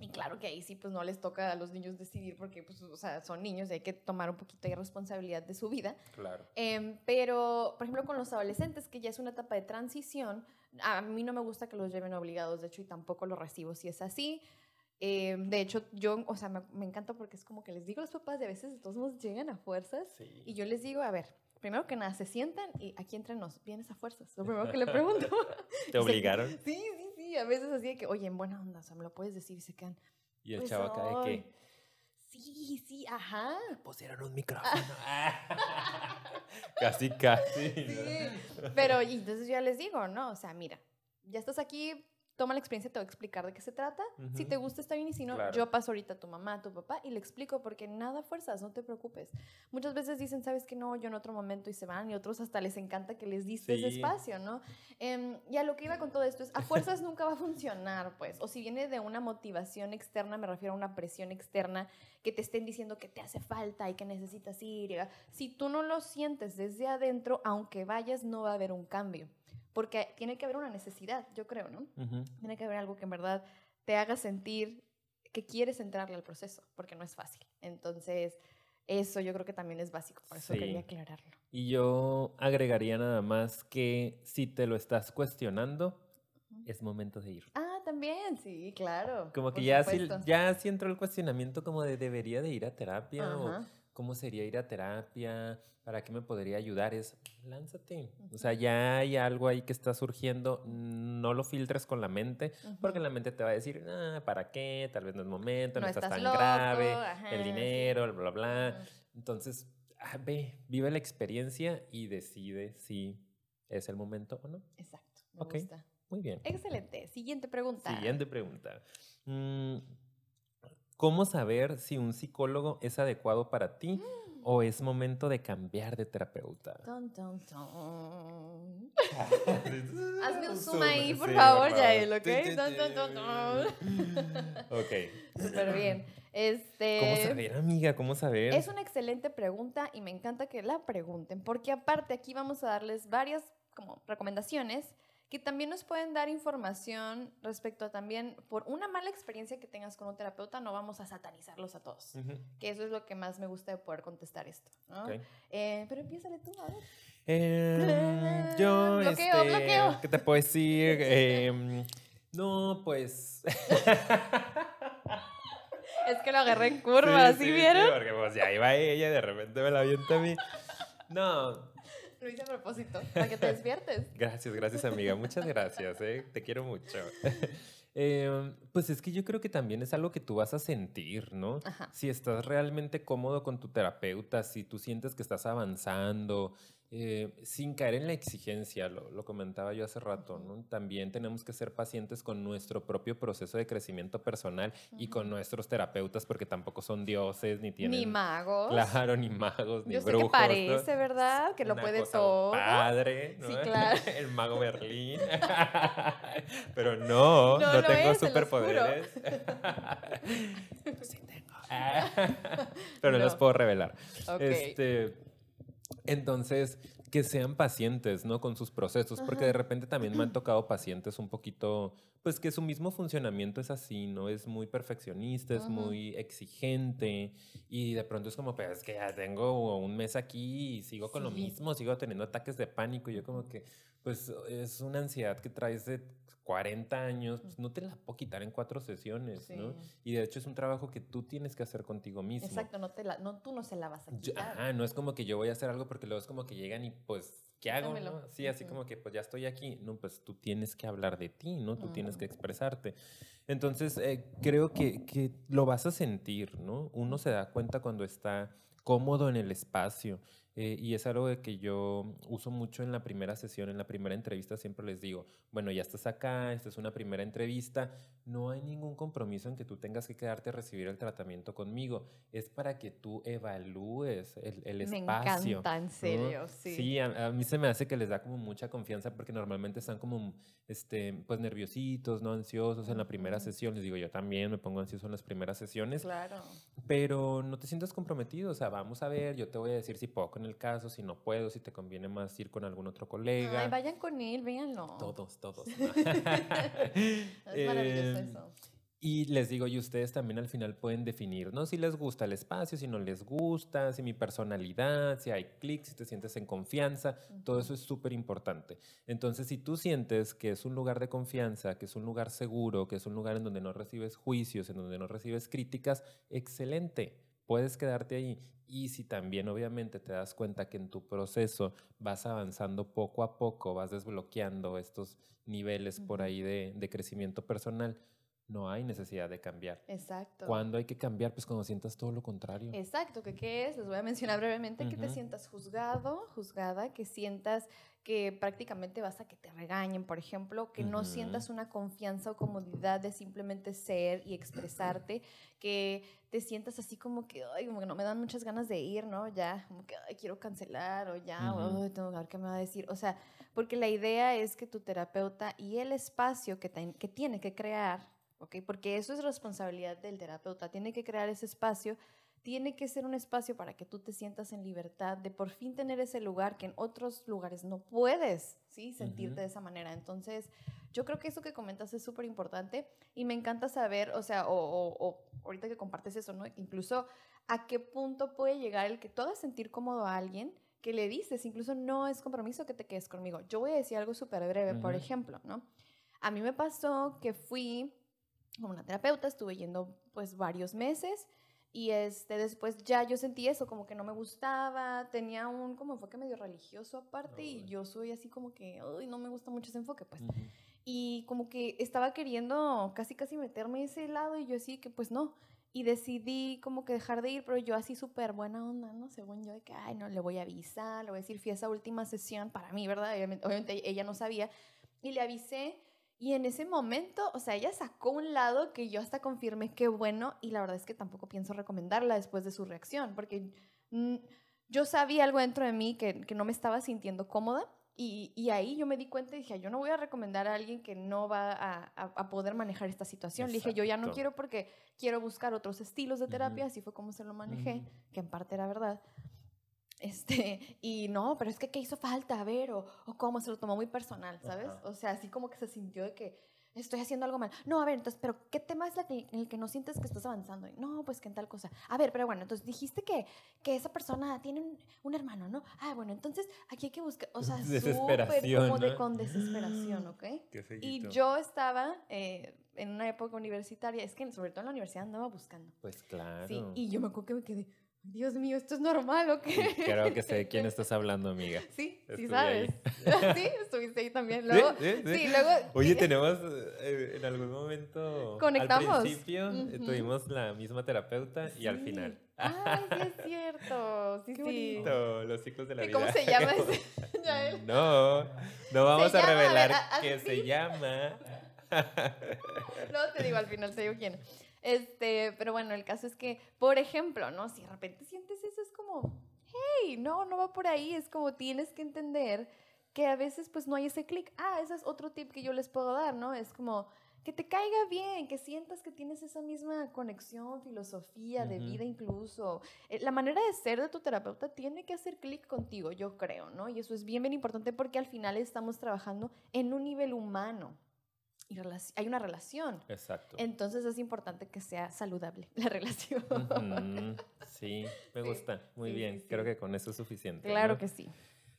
y claro que ahí sí, pues no les toca a los niños decidir porque, pues, o sea, son niños y hay que tomar un poquito de responsabilidad de su vida. Claro. Em, pero, por ejemplo, con los adolescentes, que ya es una etapa de transición, a mí no me gusta que los lleven obligados, de hecho, y tampoco lo recibo si es así. Eh, de hecho, yo, o sea, me, encanta porque es como que les digo a los papás, de a veces de todos modos llegan a fuerzas y yo les digo, a ver, primero que nada, se sientan y aquí entre nos, vienes a fuerzas. Lo primero que le pregunto. ¿Te obligaron? sí, sí, sí. A veces así de que, oye, en buena onda, o sea, me lo puedes decir y se quedan. Y el pues chavo acá de que. Sí, sí, ajá. Pusieron un micrófono. casi, casi. Sí. Pero y entonces yo ya les digo, ¿no? O sea, mira, ya estás aquí, toma la experiencia, te voy a explicar de qué se trata. Si te gusta, está bien. Y si no, yo paso ahorita a tu mamá, a tu papá y le explico porque nada fuerzas, no te preocupes. Muchas veces dicen, sabes que no, yo en otro momento y se van. Y otros hasta les encanta que les diste ese espacio, ¿no? Eh, y a lo que iba con todo esto es, a fuerzas nunca va a funcionar, pues. O si viene de una motivación externa, me refiero a una presión externa que te estén diciendo que te hace falta y que necesitas ir. Si tú no lo sientes desde adentro, aunque vayas, no va a haber un cambio porque tiene que haber una necesidad, yo creo, ¿no? Tiene que haber algo que en verdad te haga sentir que quieres entrarle al proceso, porque no es fácil. Entonces, eso yo creo que también es básico, por eso quería aclararlo. Y yo agregaría nada más que si te lo estás cuestionando, es momento de ir. Ah, también, sí, claro. Como que ya sí, ya sí entró el cuestionamiento como de debería de ir a terapia o cómo sería ir a terapia, para qué me podría ayudar, es lánzate. O sea, ya hay algo ahí que está surgiendo, no lo filtres con la mente, porque la mente te va a decir, ah, ¿para qué? Tal vez no es momento, no, estás, tan grave, el dinero, bla, bla, bla. Entonces, ah, ve, vive la experiencia y decide si es el momento o no. Exacto, me gusta. Muy bien. Excelente. Siguiente pregunta. Siguiente pregunta. Mm, ¿Cómo saber si un psicólogo es adecuado para ti mm. o es momento de cambiar de terapeuta? Hazme un zoom ahí, por favor, Yael, ¿ok? ok. Súper bien. Este, ¿Cómo saber, amiga? ¿Cómo saber? Es una excelente pregunta y me encanta que la pregunten, porque aparte aquí vamos a darles varias como recomendaciones que también nos pueden dar información respecto a también, por una mala experiencia que tengas con un terapeuta, no vamos a satanizarlos a todos. Que eso es lo que más me gusta de poder contestar esto. ¿no? Eh, pero empiézale tú, a ver. Em, yo, Bloqueo, este, bloqueo. ¿qué te puedo decir? Em, no, pues... Es que lo agarré en curva, ¿sí, sí, vieron? porque pues ya iba ella y de repente me la avienta a mí. No, Lo hice a propósito, para que te despiertes. Gracias, gracias amiga. Muchas gracias, ¿eh? te quiero mucho. Em, pues es que yo creo que también es algo que tú vas a sentir, ¿no? Ajá. Si estás realmente cómodo con tu terapeuta, si tú sientes que estás avanzando, eh, sin caer en la exigencia, lo, lo comentaba yo hace rato, ¿no? También tenemos que ser pacientes con nuestro propio proceso de crecimiento personal y con nuestros terapeutas, porque tampoco son dioses ni tienen... Ni magos. Claro, ni magos, ni Yo sé brujos. que ¿no? parece, ¿verdad? Que lo Una puede cosa todo. Padre, ¿no? Sí, claro. El mago Berlín. Pero no, no, tengo es, superpoderes. sí tengo. Pero no los puedo revelar. Ok. Este, entonces, que sean pacientes, ¿no? Con sus procesos, porque de repente también me han tocado pacientes un poquito, pues que su mismo funcionamiento es así, ¿no? Es muy perfeccionista, es Ujú. muy exigente y de pronto es como, pues es que ya tengo un mes aquí y sigo con lo Sí. mismo, sigo teniendo ataques de pánico y yo como que, pues es una ansiedad que traes de 40 años, pues no te la puedo quitar en cuatro sesiones, ¿no? Y de hecho es un trabajo que tú tienes que hacer contigo mismo. Exacto, no te la, no, tú no se la vas a Yo- quitar. ajá, no es como que yo voy a hacer algo porque luego es como que llegan y pues, ¿qué hago? No? Sí, así como que pues ya estoy aquí. No, pues tú tienes que hablar de ti, ¿no? Tú tienes que expresarte. Entonces, eh, creo que, que lo vas a sentir, ¿no? Uno se da cuenta cuando está cómodo en el espacio. Eh, y es algo de que yo uso mucho en la primera sesión, en la primera entrevista, siempre les digo, bueno, ya estás acá, esta es una primera entrevista, no hay ningún compromiso en que tú tengas que quedarte a recibir el tratamiento conmigo, es para que tú evalúes el, el Me espacio. encanta, en ¿no? serio, sí. Sí, a, a mí se me hace que les da como mucha confianza porque normalmente están como, este, pues nerviositos, ¿no? Ansiosos en la primera sesión. Les digo, yo también me pongo ansioso en las primeras sesiones, Claro. pero no te sientas comprometido. O sea, vamos a ver, yo te voy a decir si puedo con el caso, si no puedo, si te conviene más ir con algún otro colega. Ay, vayan con él, véanlo. Todos, todos. Es maravilloso Eh, eso. y les digo, y ustedes también al final pueden definir, ¿no? Si les gusta el espacio, si no les gusta, si mi personalidad, si hay clic, si te sientes en confianza, todo eso es súper importante. Entonces, si tú sientes que es un lugar de confianza, que es un lugar seguro, que es un lugar en donde no recibes juicios, en donde no recibes críticas, excelente, puedes quedarte ahí. Y si también obviamente te das cuenta que en tu proceso vas avanzando poco a poco, vas desbloqueando estos niveles por ahí de, de crecimiento personal, no hay necesidad de cambiar. Exacto. ¿Cuándo hay que cambiar? Pues cuando sientas todo lo contrario. Exacto, que qué es, les voy a mencionar brevemente, que te sientas juzgado, juzgada, que sientas que prácticamente vas a que te regañen, por ejemplo, que no sientas una confianza o comodidad de simplemente ser y expresarte, que te sientas así como que, ay, como que no me dan muchas ganas de ir, ¿no? Ya, como que, ay, quiero cancelar o ya, o, Ujú. "Ay, tengo que ver qué me va a decir. O sea, porque la idea es que tu terapeuta y el espacio que, que tiene que crear, ¿ok? Porque eso es responsabilidad del terapeuta, tiene que crear ese espacio tiene que ser un espacio para que tú te sientas en libertad de por fin tener ese lugar que en otros lugares no puedes, ¿sí? Sentirte Ujú. de esa manera. Entonces, yo creo que eso que comentas es súper importante y me encanta saber, o sea, o, o- o ahorita que compartes eso, ¿no? Incluso a qué punto puede llegar el que tú hagas sentir cómodo a alguien que le dices, incluso no es compromiso que te quedes conmigo. Yo voy a decir algo súper breve, por Ujú. ejemplo, ¿no? A mí me pasó que fui con una terapeuta, estuve yendo pues varios meses y este, después ya yo sentí eso, como que no me gustaba, tenía un como enfoque medio religioso aparte y yo soy así como que, uy, no me gusta mucho ese enfoque, pues. Y como que estaba queriendo casi casi meterme a ese lado y yo así que pues no. Y decidí como que dejar de ir, pero yo así súper buena onda, ¿no? Según yo, de que, ay, no, le voy a avisar, le voy a decir, fui a esa última sesión para mí, ¿verdad? Obviamente, obviamente ella no sabía. Y le avisé y en ese momento, o sea, ella sacó un lado que yo hasta confirmé que bueno y la verdad es que tampoco pienso recomendarla después de su reacción, porque yo sabía algo dentro de mí que, que no me estaba sintiendo cómoda y, y ahí yo me di cuenta y dije, yo no voy a recomendar a alguien que no va a, a- a poder manejar esta situación. Le dije, yo ya no Exacto. quiero porque quiero buscar otros estilos de terapia, Ujú. así fue como se lo manejé, Ujú. que en parte era verdad. Este, y no, pero es que ¿qué hizo falta? A ver, o, o cómo se lo tomó muy personal, ¿sabes? Ajá. O sea, así como que se sintió de que estoy haciendo algo mal. No, a ver, entonces, pero ¿qué tema es la que, en el que no sientes que estás avanzando? No, pues que en tal cosa. A ver, pero bueno, entonces dijiste que, que esa persona tiene un, un hermano, ¿no? Ah, bueno, entonces aquí hay que buscar, o sea, súper como de con desesperación, ¿ok? Qué Y yo estaba eh, en una época universitaria, es que sobre todo en la universidad andaba buscando. Pues claro. Sí, y yo me acuerdo que me quedé, Dios mío, ¿esto es normal o qué? Creo que sé de quién estás hablando, amiga. Sí, sí Estuve sabes. ahí. sí, estuviste ahí también. Luego, Sí, sí, sí. sí, luego. Oye, tenemos eh, en algún momento. Conectamos. Al principio eh, Ujú. tuvimos la misma terapeuta y al Sí. final. Ay, sí es cierto. Sí, Qué sí. bonito, los ciclos de la ¿Y vida. ¿Cómo se llama ese? Yael? No, no vamos Se a llama, a ver, revelar a- que así. se llama. Luego te digo al final, te digo quién. Este, pero bueno, el caso es que, por ejemplo, ¿no? Si de repente sientes eso, es como, hey, no, no va por ahí. Es como tienes que entender que a veces pues no hay ese clic. Ah, ese es otro tip que yo les puedo dar, ¿no? Es como que te caiga bien, que sientas que tienes esa misma conexión, filosofía de Ujú. vida incluso. Eh, La manera de ser de tu terapeuta tiene que hacer clic contigo, yo creo, ¿no? Y eso es bien, bien importante porque al final estamos trabajando en un nivel humano. Y hay una relación. Exacto. Entonces es importante que sea saludable la relación. Sí, me gusta. Muy sí, bien. sí. Creo que con eso es suficiente. Claro ¿no? que sí.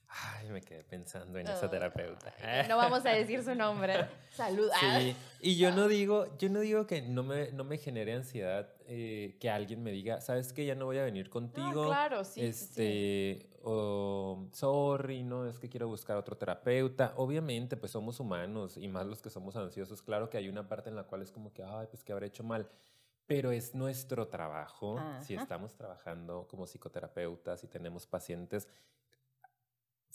Ay, me quedé pensando en esa Ah, terapeuta. No vamos a decir su nombre. Salud. Ah. Sí, y yo no digo, yo no digo que no me, no me genere ansiedad eh, que alguien me diga, sabes que ya no voy a venir No, contigo. claro, sí. sí. O sorry, no, es que quiero buscar otro terapeuta. Obviamente, pues somos humanos y más los que somos ansiosos. Claro que hay una parte en la cual es como que, ay, pues que habré hecho mal. Pero es nuestro trabajo, si estamos trabajando como psicoterapeutas y tenemos pacientes,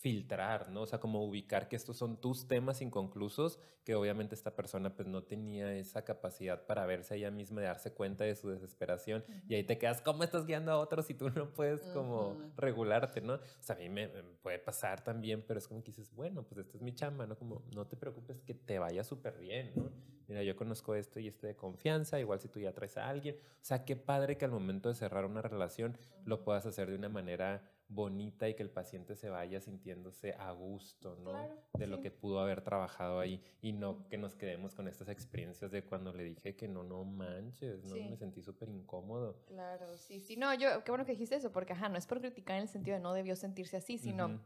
filtrar, ¿no? O sea, como ubicar que estos son tus temas inconclusos, que obviamente esta persona pues no tenía esa capacidad para verse a ella misma, de darse cuenta de su desesperación, y ahí te quedas, ¿cómo estás guiando a otros si tú no puedes como Ujú. regularte, ¿no? O sea, a mí me, me puede pasar también, pero es como que dices, bueno, pues esta es mi chamba, ¿no? Como, no te preocupes que te vaya súper bien, ¿no? Mira, yo conozco esto y esto de confianza, igual si tú ya traes a alguien. O sea, qué padre que al momento de cerrar una relación lo puedas hacer de una manera bonita y que el paciente se vaya sintiéndose a gusto, ¿no? Claro, de lo que pudo haber trabajado ahí y no que nos quedemos con estas experiencias de cuando le dije que no, no manches, ¿no? Sí. Me sentí súper incómodo. Claro, sí, sí. No, yo, qué bueno que dijiste eso, porque ajá, no es por criticar en el sentido de no debió sentirse así, sino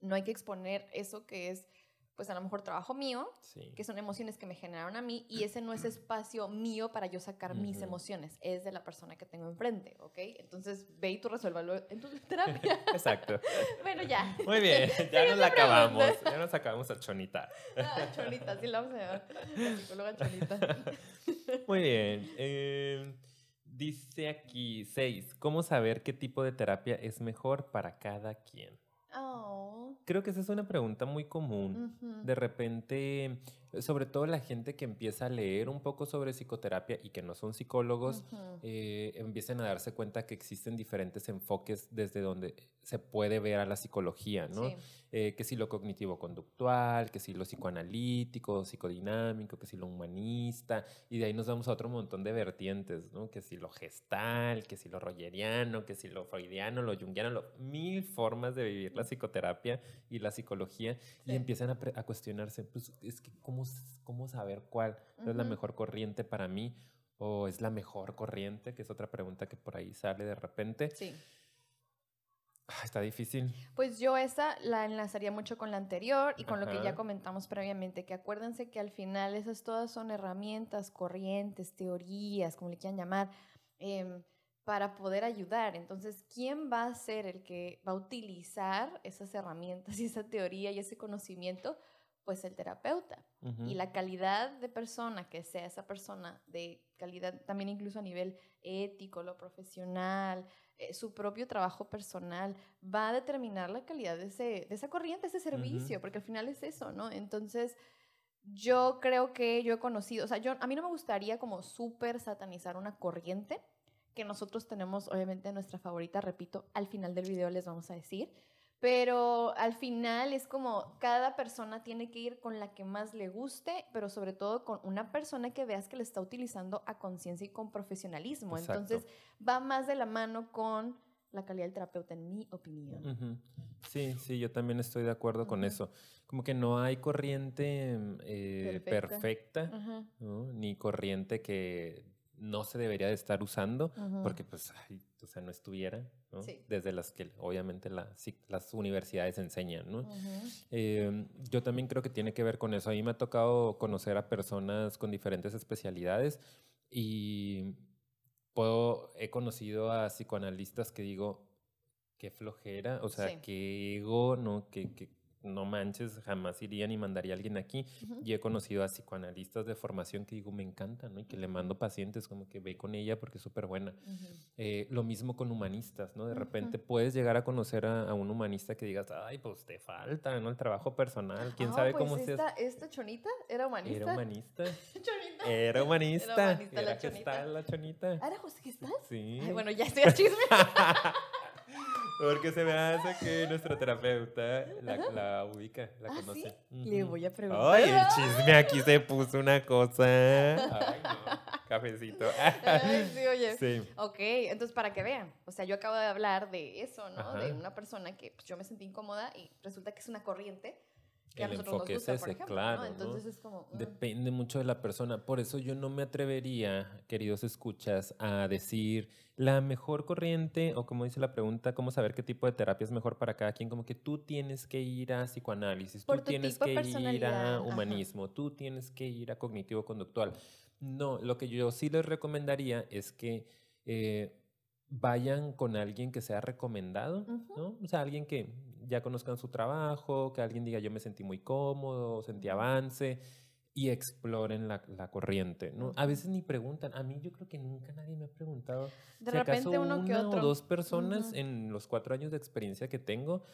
no hay que exponer eso que es, pues a lo mejor trabajo mío, Sí. que son emociones que me generaron a mí, y ese no es espacio mío para yo sacar mis emociones, es de la persona que tengo enfrente, ¿ok? Entonces ve y tú resuélvalo en tu terapia. Exacto. bueno, ya. Muy bien, ya nos la acabamos. Ya nos acabamos a Chonita. Ah, Chonita, sí la vamos a llamar. La psicóloga Chonita. Muy bien. eh, dice aquí, seis, ¿cómo saber qué tipo de terapia es mejor para cada quien? Oh. Creo que esa es una pregunta muy común. De repente, sobre todo la gente que empieza a leer un poco sobre psicoterapia y que no son psicólogos, eh, empiezan a darse cuenta que existen diferentes enfoques desde donde se puede ver a la psicología, ¿no? Sí. Eh, que si lo cognitivo-conductual, que si lo psicoanalítico, psicodinámico, que si lo humanista, y de ahí nos vamos a otro montón de vertientes, ¿no? Que si lo gestal, que si lo rogeriano, que si lo freudiano, lo junguiano, lo- mil formas de vivir la psicoterapia y la psicología, y empiezan a cuestionarse, pues es que ¿cómo, s- cómo saber cuál es la mejor corriente para mí? ¿O es la mejor corriente? Que es otra pregunta que por ahí sale de repente. Sí. Ah, está difícil. Pues yo esa la enlazaría mucho con la anterior y con lo que ya Ajá. comentamos previamente, que acuérdense que al final esas todas son herramientas, corrientes, teorías, como le quieran llamar, em, para poder ayudar. Entonces, ¿quién va a ser el que va a utilizar esas herramientas y esa teoría y ese conocimiento? Pues el terapeuta. Y la calidad de persona que sea esa persona, de calidad también incluso a nivel ético, lo profesional, eh, su propio trabajo personal, va a determinar la calidad de, ese, de esa corriente, ese servicio, porque al final es eso, ¿no? Entonces, yo creo que yo he conocido, o sea, yo, a mí no me gustaría como súper satanizar una corriente, que nosotros tenemos obviamente nuestra favorita, repito, al final del video les vamos a decir, pero al final es como cada persona tiene que ir con la que más le guste, pero sobre todo con una persona que veas que le está utilizando a conciencia y con profesionalismo. Exacto. Entonces va más de la mano con la calidad del terapeuta, en mi opinión. Ujú. Sí, sí, yo también estoy de acuerdo con eso. Como que no hay corriente mm, eh, Perfecta. perfecta. Ni corriente que no se debería de estar usando, porque pues, ay, o sea, no estuviera, ¿no? Sí. Desde las que obviamente la- las universidades enseñan, ¿no? Eh, yo también creo que tiene que ver con eso. A mí me ha tocado conocer a personas con diferentes especialidades y puedo, he conocido a psicoanalistas que digo, qué flojera, o sea, Sí. qué ego, ¿no? Que, que no manches, jamás iría ni mandaría a alguien aquí. Ujú. Y he conocido a psicoanalistas de formación que digo, me encantan, ¿no? Y que le mando pacientes, como que ve con ella porque es súper buena. Eh, lo mismo con humanistas, ¿no? De repente puedes llegar a conocer a, a un humanista que digas, ay, pues te falta, ¿no? El trabajo personal, quién Ah, sabe pues cómo seas. esta, esta chonita era humanista. Era humanista. Chonita. Era humanista. humanista la Era chonita. gestal la chonita. ¿Era José Gestal? Sí. Ay, bueno, ya estoy a chisme. Porque se me hace que nuestro terapeuta la, la ubica, la Ah, ¿sí? conoce. Le voy a preguntar. Ay, el chisme aquí se puso una cosa. Ay, no. Cafecito. Sí, oye. Sí. Ok, entonces para que vean, o sea, yo acabo de hablar de eso, ¿no? De una persona que pues, yo me sentí incómoda y resulta que es una corriente que a El nosotros enfoque nos es gusta, por ese, ejemplo, claro, ¿no? ¿no? Entonces es como... mm, Depende mucho de la persona. Por eso yo no me atrevería, queridos escuchas, a decir la mejor corriente o como dice la pregunta, cómo saber qué tipo de terapia es mejor para cada quien. Como que tú tienes que ir a psicoanálisis, Por tú tienes que ir a ajá. humanismo, tú tienes que ir a cognitivo-conductual. No, lo que yo sí les recomendaría es que eh, vayan con alguien que sea recomendado, Ujú. ¿no? O sea, alguien que ya conozcan su trabajo, que alguien diga yo me sentí muy cómodo, sentí avance y exploren la, la corriente, ¿no? A veces ni preguntan. A mí yo creo que nunca nadie me ha preguntado. De si acaso repente uno que una otro. o dos personas Ujú. en los cuatro años de experiencia que tengo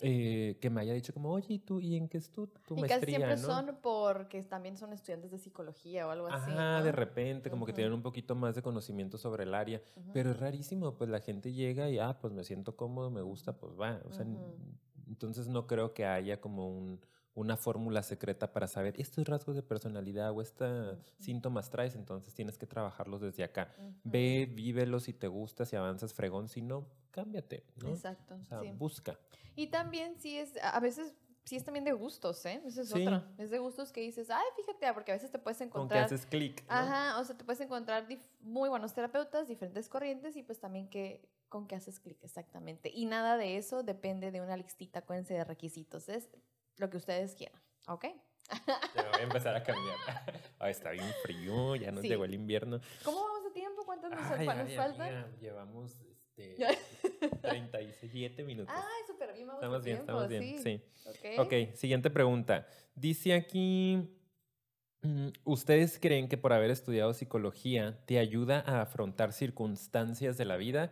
eh, que me haya dicho como, oye, ¿y tú? ¿Y en qué es tu, tu Y casi maestría, siempre no? son porque también son estudiantes de psicología o algo así. Ajá, ¿no? de repente, como que Ujú. tienen un poquito más de conocimiento sobre el área, Ujú. pero es rarísimo, pues la gente llega y, ah, pues me siento cómodo, me gusta, pues va, o sea, n- Ujú. entonces no creo que haya como un, una fórmula secreta para saber estos rasgos de personalidad o estos síntomas traes, entonces tienes que trabajarlos desde acá. Ujú. Ve, vívelos si te gusta, si avanzas fregón, si no, cámbiate, ¿no? Exacto, O sea, sí. busca. Y también sí es, a veces sí es también de gustos, ¿eh? Esa es Sí. otra. Es de gustos que dices, ay, fíjate, ah, porque a veces te puedes Con que encontrar... haces clic, ¿no? Ajá, o sea, te puedes encontrar muy buenos terapeutas, diferentes corrientes y pues también que con qué haces clic exactamente. Y nada de eso depende de una listita, acuérdense de requisitos. Es lo que ustedes quieran, ¿ok? Ya voy a empezar a cambiar. Ay, está bien frío, ya nos Sí. llegó el invierno. ¿Cómo vamos de tiempo? ¿Cuántos nos, Ay, ay, faltan? llevamos este, Ya. 37 minutos. Ay, súper bien, vamos estamos de bien, tiempo, estamos bien. Sí. Ok. Ok, siguiente pregunta. Dice aquí, mm, ¿ustedes creen que por haber estudiado psicología te ayuda a afrontar circunstancias de la vida?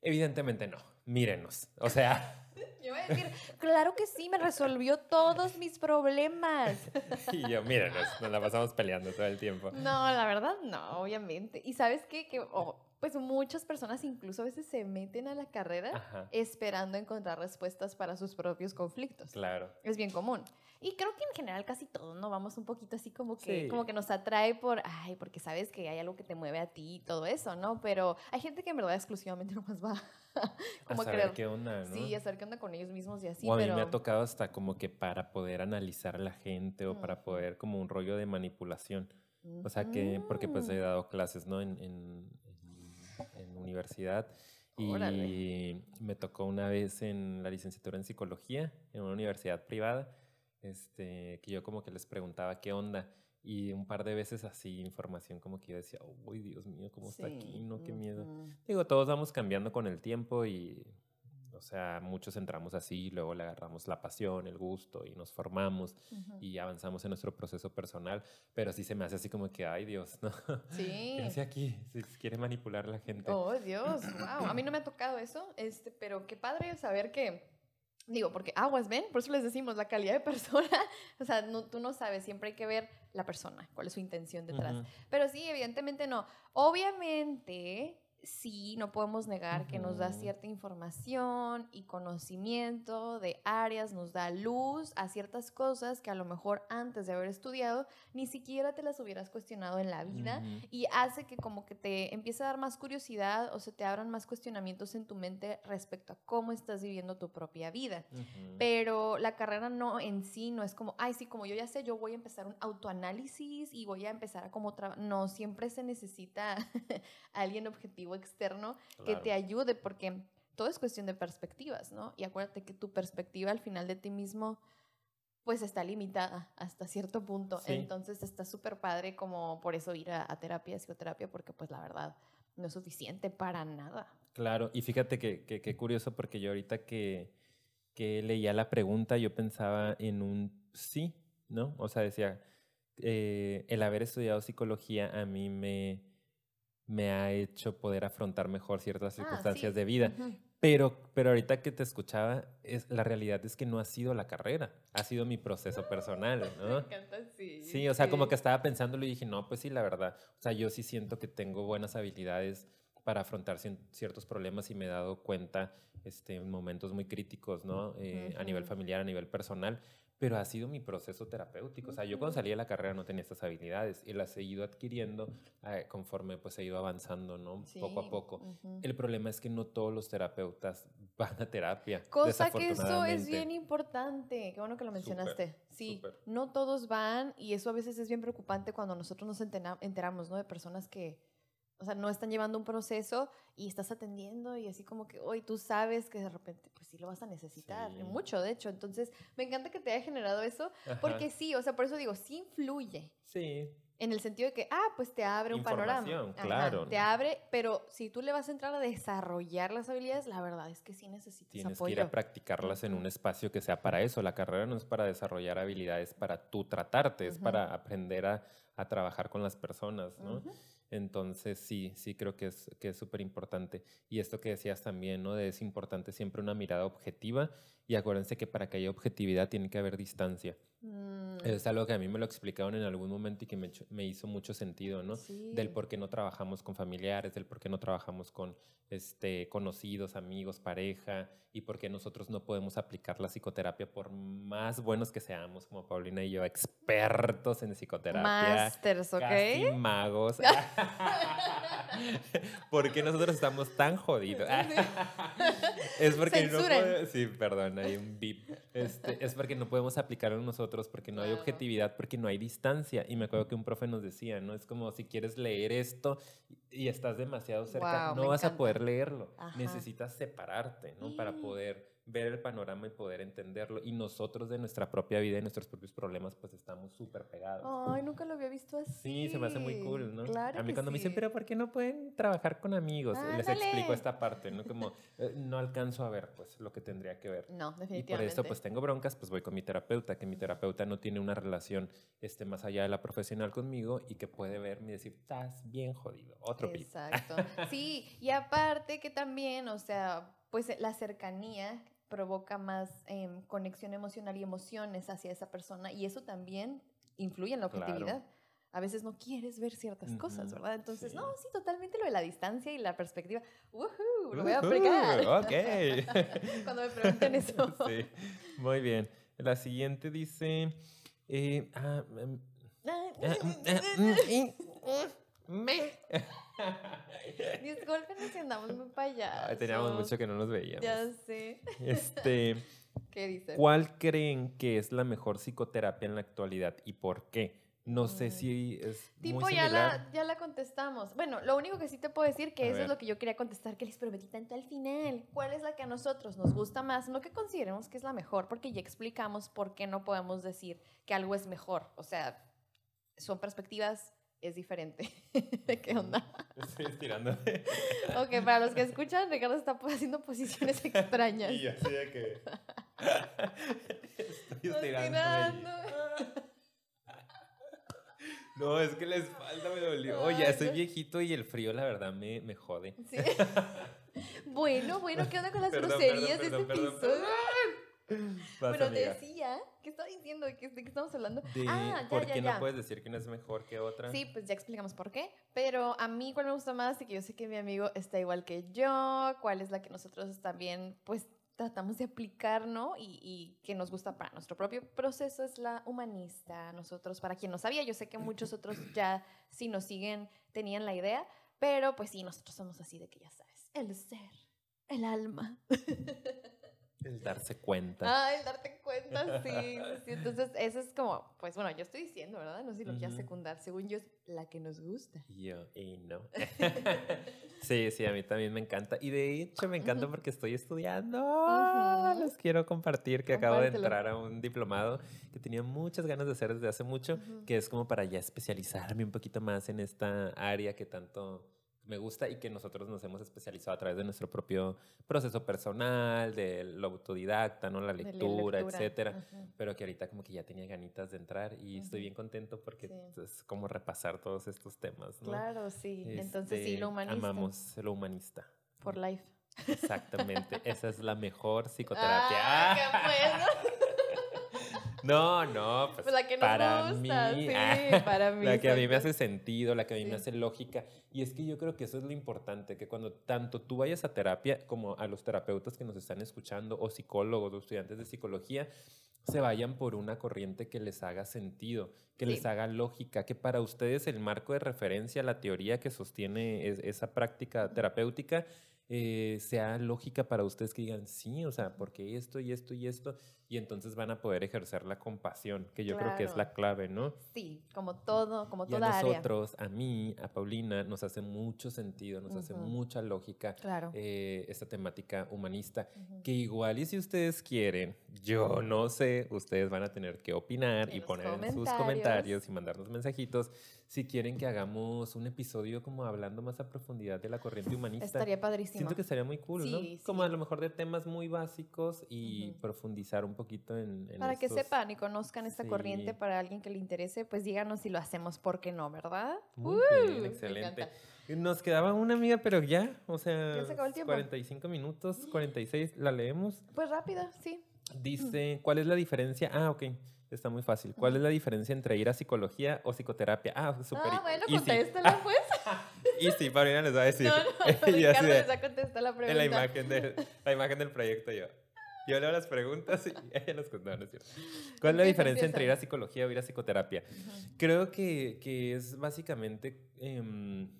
Evidentemente no. Mírenos. O sea, Yo voy a decir, claro que sí, me resolvió todos mis problemas. y yo, mírenos, nos la pasamos peleando todo el tiempo. No, la verdad no, obviamente. Y sabes qué? que oh, pues muchas personas incluso a veces se meten a la carrera Ajá, esperando encontrar respuestas para sus propios conflictos. claro. Es bien común. Y creo que en general casi todos, ¿no? Vamos un poquito así como que, Sí. como que nos atrae por, ay, porque sabes que hay algo que te mueve a ti y todo eso, ¿no? Pero hay gente que en verdad exclusivamente nomás va como a saber creer. qué onda, ¿no? Sí, a saber qué onda con ellos mismos y así, o a mí pero... me ha tocado hasta como que para poder analizar a la gente o para Ujú. poder como un rollo de manipulación. O sea que, porque pues he dado clases, ¿no? En, en, en- en universidad. Y Órale. me tocó una vez en la licenciatura en psicología, en una universidad privada, este, que yo como que les preguntaba qué onda. Y un par de veces así, información como que yo decía, uy, Dios mío, ¿cómo está aquí? Sí, No, qué miedo. ujú. Digo, todos vamos cambiando con el tiempo y, o sea, muchos entramos así, y luego le agarramos la pasión, el gusto y nos formamos Ujú. y avanzamos en nuestro proceso personal, pero sí se me hace así como que, ay Dios, ¿no? Sí. ¿Qué hace aquí? Si quiere manipular a la gente. Oh, Dios, wow. A mí no me ha tocado eso, este, pero qué padre saber que, digo, porque aguas, ven, por eso les decimos la calidad de persona, o sea, no, tú no sabes, siempre hay que ver la persona, cuál es su intención detrás. Ujú. Pero sí, evidentemente no. Obviamente, sí, no podemos negar que nos da cierta información y conocimiento de áreas, nos da luz a ciertas cosas que a lo mejor antes de haber estudiado ni siquiera te las hubieras cuestionado en la vida y hace que como que te empiece a dar más curiosidad o se te abran más cuestionamientos en tu mente respecto a cómo estás viviendo tu propia vida. Pero la carrera no en sí no es como, ay, sí, como yo ya sé, yo voy a empezar un autoanálisis y voy a empezar a como tra-". No, siempre se necesita alguien objetivo externo que te Claro. ayude porque todo es cuestión de perspectivas, ¿no? Y acuérdate que tu perspectiva al final de ti mismo pues está limitada hasta cierto punto. Sí. Entonces está súper padre como por eso ir a, a terapia, psicoterapia, porque pues la verdad no es suficiente para nada. Claro, y fíjate que, que, qué curioso porque yo ahorita que, que leía la pregunta yo pensaba en un sí, ¿no? O sea, decía, eh, el haber estudiado psicología a mí me, me ha hecho poder afrontar mejor ciertas Ah, circunstancias sí. de vida. Ujú. Pero, pero ahorita que te escuchaba, es, la realidad es que no ha sido la carrera, ha sido mi proceso personal, Me ¿no? encanta, sí. Sí, o sea, como que estaba pensándolo y dije, no, pues sí, la verdad. O sea, yo sí siento que tengo buenas habilidades para afrontar ciertos problemas y me he dado cuenta este, en momentos muy críticos, ¿no? Eh, A nivel familiar, a nivel personal. Pero ha sido mi proceso terapéutico. O sea, yo cuando salí de la carrera no tenía estas habilidades y las he ido adquiriendo eh, conforme pues he ido avanzando, ¿no? Poco a poco. El problema es que no todos los terapeutas van a terapia. Cosa que eso es bien importante. Qué bueno que lo Súper, mencionaste. sí, súper. no todos van y eso a veces es bien preocupante cuando nosotros nos enteramos, ¿no? De personas que, o sea, no están llevando un proceso y estás atendiendo y así como que hoy tú sabes que de repente, pues sí lo vas a necesitar. Sí. Mucho, de hecho. Entonces, me encanta que te haya generado eso Ajá. porque sí, o sea, por eso digo, sí influye. Sí, En el sentido de que, ah, pues te abre un panorama. Ajá, claro. te abre, pero si tú le vas a entrar a desarrollar las habilidades, la verdad es que sí necesitas Tienes apoyo. que ir a practicarlas en un espacio que sea para eso. La carrera no es para desarrollar habilidades para tú tratarte, es para aprender a, a trabajar con las personas, ¿no? Entonces, sí, sí creo que es que es súper importante. Y esto que decías también, ¿no? De es importante siempre una mirada objetiva. Y acuérdense que para que haya objetividad tiene que haber distancia. Mm, Es algo que a mí me lo explicaron en algún momento y que me, me hizo mucho sentido, ¿no? Del por qué no trabajamos con familiares, del por qué no trabajamos con este, conocidos, amigos, pareja, y por qué nosotros no podemos aplicar la psicoterapia por más buenos que seamos, como Paulina y yo, expertos en psicoterapia. Masters, ¿ok? Casi magos. ¿Por qué nosotros estamos tan jodidos? es porque no podemos... Sí, perdón, hay un beep. Este, es porque no podemos aplicarlo nosotros, porque no hay objetividad, porque no hay distancia. Y me acuerdo que un profe nos decía, ¿no? Es como si quieres leer esto y estás demasiado cerca, Guau, no vas a encanta. poder leerlo. Ajá. Necesitas separarte, ¿no? Para Sí. Poder ver el panorama y poder entenderlo. Y nosotros de nuestra propia vida y nuestros propios problemas, pues estamos súper pegados. Ay, nunca lo había visto así. Sí, se me hace muy cool, ¿no? Claro a mí que cuando me dicen, sí. pero ¿por qué no pueden trabajar con amigos? Les explico Ándale. esta parte, ¿no? Como eh, no alcanzo a ver, pues, lo que tendría que ver. No, Y por definitivamente. eso, pues, tengo broncas, pues voy con mi terapeuta, que mi terapeuta no tiene una relación este, más allá de la profesional conmigo y que puede verme y decir, estás bien jodido, otro. Exacto. Sí, y aparte que también, o sea, pues la cercanía provoca más em, conexión emocional y emociones hacia esa persona y eso también influye en la Claro. objetividad. A veces no quieres ver ciertas cosas, ¿verdad? Entonces, sí. no, sí, totalmente lo de la distancia y la perspectiva. ¡Woohoo! Lo voy a aplicar. Ok. Cuando me pregunten eso. sí, muy bien. La siguiente dice... eh, ah, me. Disculpen si andamos muy payasos. Ay, teníamos mucho que no nos veíamos. Ya sé. Este, ¿Qué dice? ¿Cuál creen que es la mejor psicoterapia en la actualidad y por qué? No sé Mm. si es Tipo, muy ya la, ya la contestamos. Bueno, lo único que sí te puedo decir que A eso ver. es lo que yo quería contestar, que les prometí tanto al final. ¿Cuál es la que a nosotros nos gusta más? No que consideremos que es la mejor, porque ya explicamos por qué no podemos decir que algo es mejor. O sea, son perspectivas, es diferente. ¿Qué onda? Estoy estirando. Ok, para los que escuchan, Ricardo está haciendo posiciones extrañas. y así de que. Estoy estirando. Estirando. No, es que la espalda me dolió. Oye, estoy no. viejito y el frío, la verdad, me, me jode. Sí. Bueno, bueno, ¿qué onda con las Perdón, groserías perdón, de este perdón, episodio? Bueno, amiga. decía que ¿qué estaba diciendo? ¿De qué, de qué estamos hablando? De ah, ya, por ya, qué ya. no puedes decir que una es mejor que otra. Sí, pues ya explicamos por qué. Pero a mí, ¿cuál me gusta más? Y que yo sé que mi amigo está igual que yo. ¿Cuál es la que nosotros también, pues, tratamos de aplicar, ¿no? Y, y que nos gusta para nuestro propio proceso es la humanista. Nosotros, para quien no sabía, yo sé que muchos otros ya, si nos siguen, tenían la idea. Pero, pues sí, nosotros somos así de que ya sabes, el ser, el alma. El darse cuenta. Ah, el darte cuenta, sí, sí, sí. Entonces, eso es como, pues bueno, yo estoy diciendo, ¿verdad? No sé si lo quieras Ujú. secundar. Según yo, es la que nos gusta. Yo y no. sí, sí, a mí también me encanta. Y de hecho me encanta porque estoy estudiando. Ujú. Les quiero compartir que acabo de entrar a un diplomado que tenía muchas ganas de hacer desde hace mucho, que es como para ya especializarme un poquito más en esta área que tanto me gusta y que nosotros nos hemos especializado a través de nuestro propio proceso personal, del autodidacta, ¿no? La De lectura, lectura. etcétera pero que ahorita como que ya tenía ganitas de entrar y estoy bien contento porque Sí. es como repasar todos estos temas, ¿no? Claro, sí. Entonces, sí, Este, lo humanista. Amamos lo humanista. For life. Exactamente. Esa es la mejor psicoterapia. Ah, qué bueno. No, no, pues, Pues la que nos para gusta, mí. sí, ah, para mí, La que a mí me hace sentido, la que a mí me hace lógica. Y es que yo creo que eso es lo importante, que cuando tanto tú vayas a terapia como a los terapeutas que nos están escuchando, o psicólogos o estudiantes de psicología, se vayan por una corriente que les haga sentido, que Sí. les haga lógica, que para ustedes el marco de referencia, la teoría que sostiene es- esa práctica terapéutica, eh, sea lógica para ustedes que digan, sí, o sea, porque esto y esto y esto, y entonces van a poder ejercer la compasión, que yo creo que es la clave, ¿no? Sí, como todo, como Y a toda área. nosotros, a mí, a Paulina, nos hace mucho sentido, nos hace mucha lógica Claro. eh, esta temática humanista, que igual y si ustedes quieren, yo no sé, ustedes van a tener que opinar En y poner en sus comentarios. comentarios y mandarnos mensajitos si quieren que hagamos un episodio como hablando más a profundidad de la corriente humanista. Estaría padrísimo. Siento que estaría muy cool, ¿no? Sí, Como a lo mejor de temas muy básicos y profundizar un poquito en, en Para que sepan y conozcan esta corriente, para alguien que le interese, pues díganos si lo hacemos, ¿por qué no, verdad? Muy ¡Uh! bien, excelente. Nos quedaba una amiga, pero ya, o sea, Ya se acabó el tiempo. 45 minutos, 46, la leemos. Pues rápida, sí. Dice, ¿cuál es la diferencia? Ah, ok, está muy fácil. ¿Cuál es la diferencia entre ir a psicología o psicoterapia? Ah, súper. Ah, bueno, easy. contéstala pues. Y sí, Paulina les va a decir. No, no, Ricardo les va a contestar la pregunta. en la imagen, del, la imagen del proyecto yo. Yo leo las preguntas y ella nos contó, no es cierto. ¿Cuál es la diferencia entre ir a psicología o ir a psicoterapia? Creo que, que es básicamente em,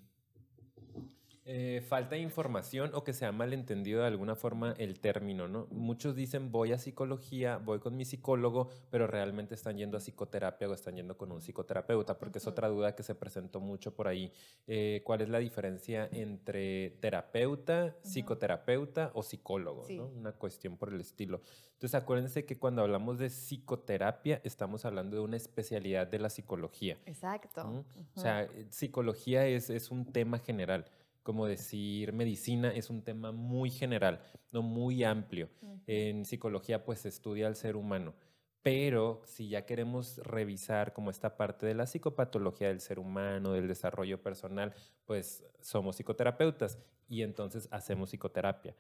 eh, falta de información o que se ha malentendido de alguna forma el término, ¿no? Muchos dicen voy a psicología, voy con mi psicólogo, pero realmente están yendo a psicoterapia o están yendo con un psicoterapeuta, porque es otra duda que se presentó mucho por ahí. Eh, ¿Cuál es la diferencia entre terapeuta, psicoterapeuta o psicólogo? Sí. ¿no? Una cuestión por el estilo. Entonces acuérdense que cuando hablamos de psicoterapia estamos hablando de una especialidad de la psicología. Exacto. ¿no? O sea, psicología es, es un tema general. Como decir medicina es un tema muy general, no muy amplio. En psicología pues se estudia al ser humano. Pero si ya queremos revisar como esta parte de la psicopatología del ser humano, del desarrollo personal, pues somos psicoterapeutas y entonces hacemos psicoterapia.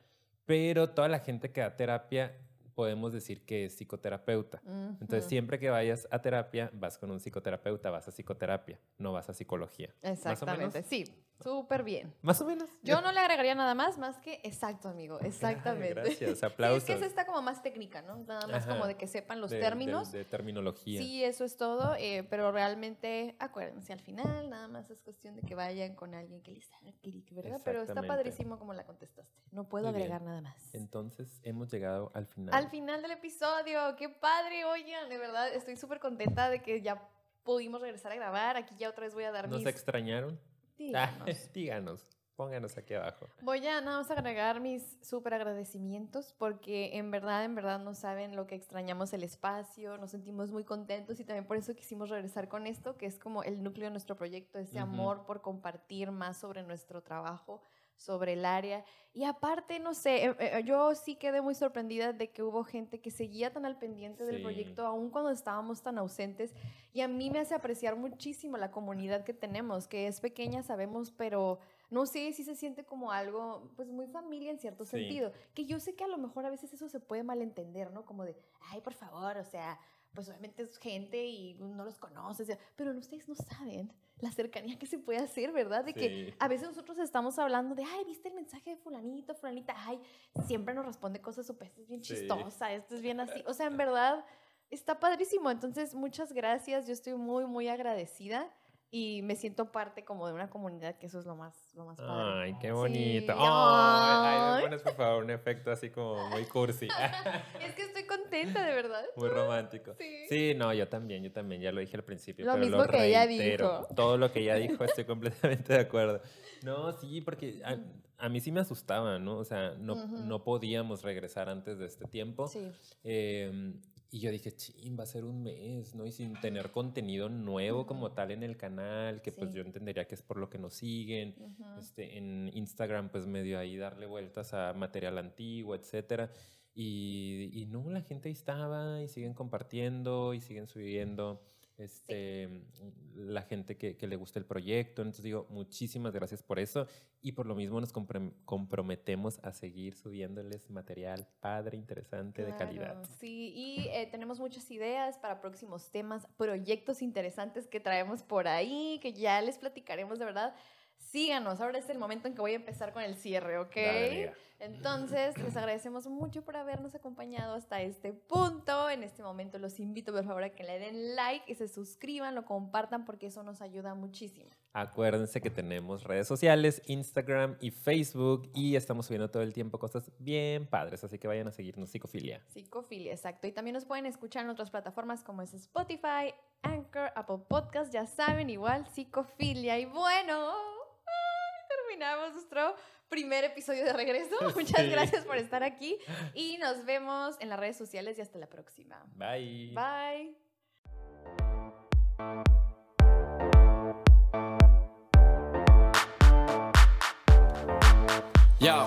Pero toda la gente que da terapia podemos decir que es psicoterapeuta. Entonces, siempre que vayas a terapia, vas con un psicoterapeuta, vas a psicoterapia, no vas a psicología. Exactamente, sí, súper bien. Más o menos. Yo no le agregaría nada más, más que exacto, amigo, exactamente. Gracias, Sí, aplausos. es que esa está como más técnica, ¿no? Nada más Ajá. como de que sepan los De- de- términos. De, terminología. Sí, eso es todo, eh, pero realmente acuérdense, al final nada más es cuestión de que vayan con alguien que les haga clic, ¿verdad? Pero está padrísimo como la contestaste. No puedo Muy bien. agregar nada más. Entonces, hemos llegado al final. Al final del episodio, qué padre, oigan, de verdad estoy súper contenta de que ya pudimos regresar a grabar. Aquí ya otra vez voy a dar ¿Nos mis... extrañaron? Díganos. Díganos, pónganos aquí abajo. Voy a nada más agregar mis súper agradecimientos porque en verdad, en verdad no saben lo que extrañamos el espacio, nos sentimos muy contentos y también por eso quisimos regresar con esto, que es como el núcleo de nuestro proyecto, ese amor por compartir más sobre nuestro trabajo, sobre el área. Y aparte, no sé, eh, eh, yo sí quedé muy sorprendida de que hubo gente que seguía tan al pendiente del proyecto, aun cuando estábamos tan ausentes. Y a mí me hace apreciar muchísimo la comunidad que tenemos, que es pequeña, sabemos, pero no sé si se siente como algo, pues muy familia en cierto Sí. sentido. Que yo sé que a lo mejor a veces eso se puede malentender, ¿no? Como de, ay, por favor, o sea, pues obviamente es gente y no los conoces, pero ustedes no saben la cercanía que se puede hacer, ¿verdad? De que a veces nosotros estamos hablando de, ay, ¿viste el mensaje de fulanito, fulanita? Ay, siempre nos responde cosas súper, es bien chistosa, esto es bien así. O sea, en verdad, está padrísimo. Entonces, muchas gracias. Yo estoy muy, muy agradecida y me siento parte como de una comunidad que eso es lo más, lo más padre. Ay, qué bonito. ay, pones por favor un efecto así como muy cursi. es que estoy contenta, de verdad. Muy romántico. Sí. sí. no, yo también, yo también, ya lo dije al principio. Lo mismo que ella dijo. Todo lo que ella dijo, estoy completamente de acuerdo. No, sí, porque a, mí sí me asustaba, ¿no? O sea, no, no podíamos regresar antes de este tiempo. Sí. Eh, y yo dije, ching, va a ser un mes, ¿no? Y sin tener contenido nuevo como tal en el canal, que pues yo entendería que es por lo que nos siguen. este, en Instagram, pues medio ahí darle vueltas a material antiguo, etcétera. Y, y no, la gente ahí estaba y siguen compartiendo y siguen subiendo este, la gente que, que, le gusta el proyecto. Entonces digo, muchísimas gracias por eso y por lo mismo nos comprometemos a seguir subiéndoles material padre, interesante, de calidad. Sí, y eh, tenemos muchas ideas para próximos temas, proyectos interesantes que traemos por ahí, que ya les platicaremos de verdad síganos. Ahora es el momento en que voy a empezar con el cierre, ¿ok? Entonces, les agradecemos mucho por habernos acompañado hasta este punto. En este momento los invito, por favor, a que le den like y se suscriban, lo compartan, porque eso nos ayuda muchísimo. Acuérdense que tenemos redes sociales, Instagram y Facebook, y estamos subiendo todo el tiempo cosas bien padres, así que vayan a seguirnos, Psicofilia. Psicofilia, exacto. Y también nos pueden escuchar en otras plataformas como es Spotify, Anchor, Apple Podcast, ya saben, igual Psicofilia. Y bueno terminamos nuestro primer episodio de regreso. Muchas gracias por estar aquí y nos vemos en las redes sociales y hasta la próxima. Bye. Bye. Yo,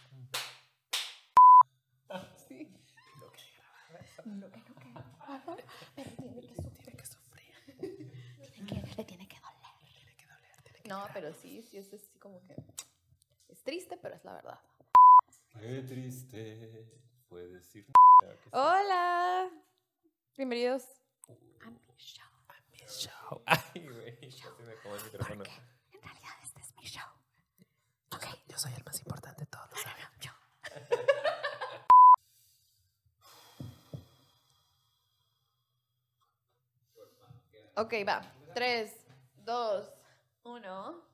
No, pero sí, sí, es así como que. Es triste, pero es la verdad. Qué triste fue decir. Hola. Bienvenidos a mi show. A mi show. Ay, güey. Casi me como el micrófono. en realidad este es mi show. Ok. Yo soy el más importante de todos, los saben. Yo. ok, va. Tres, dos. Uno.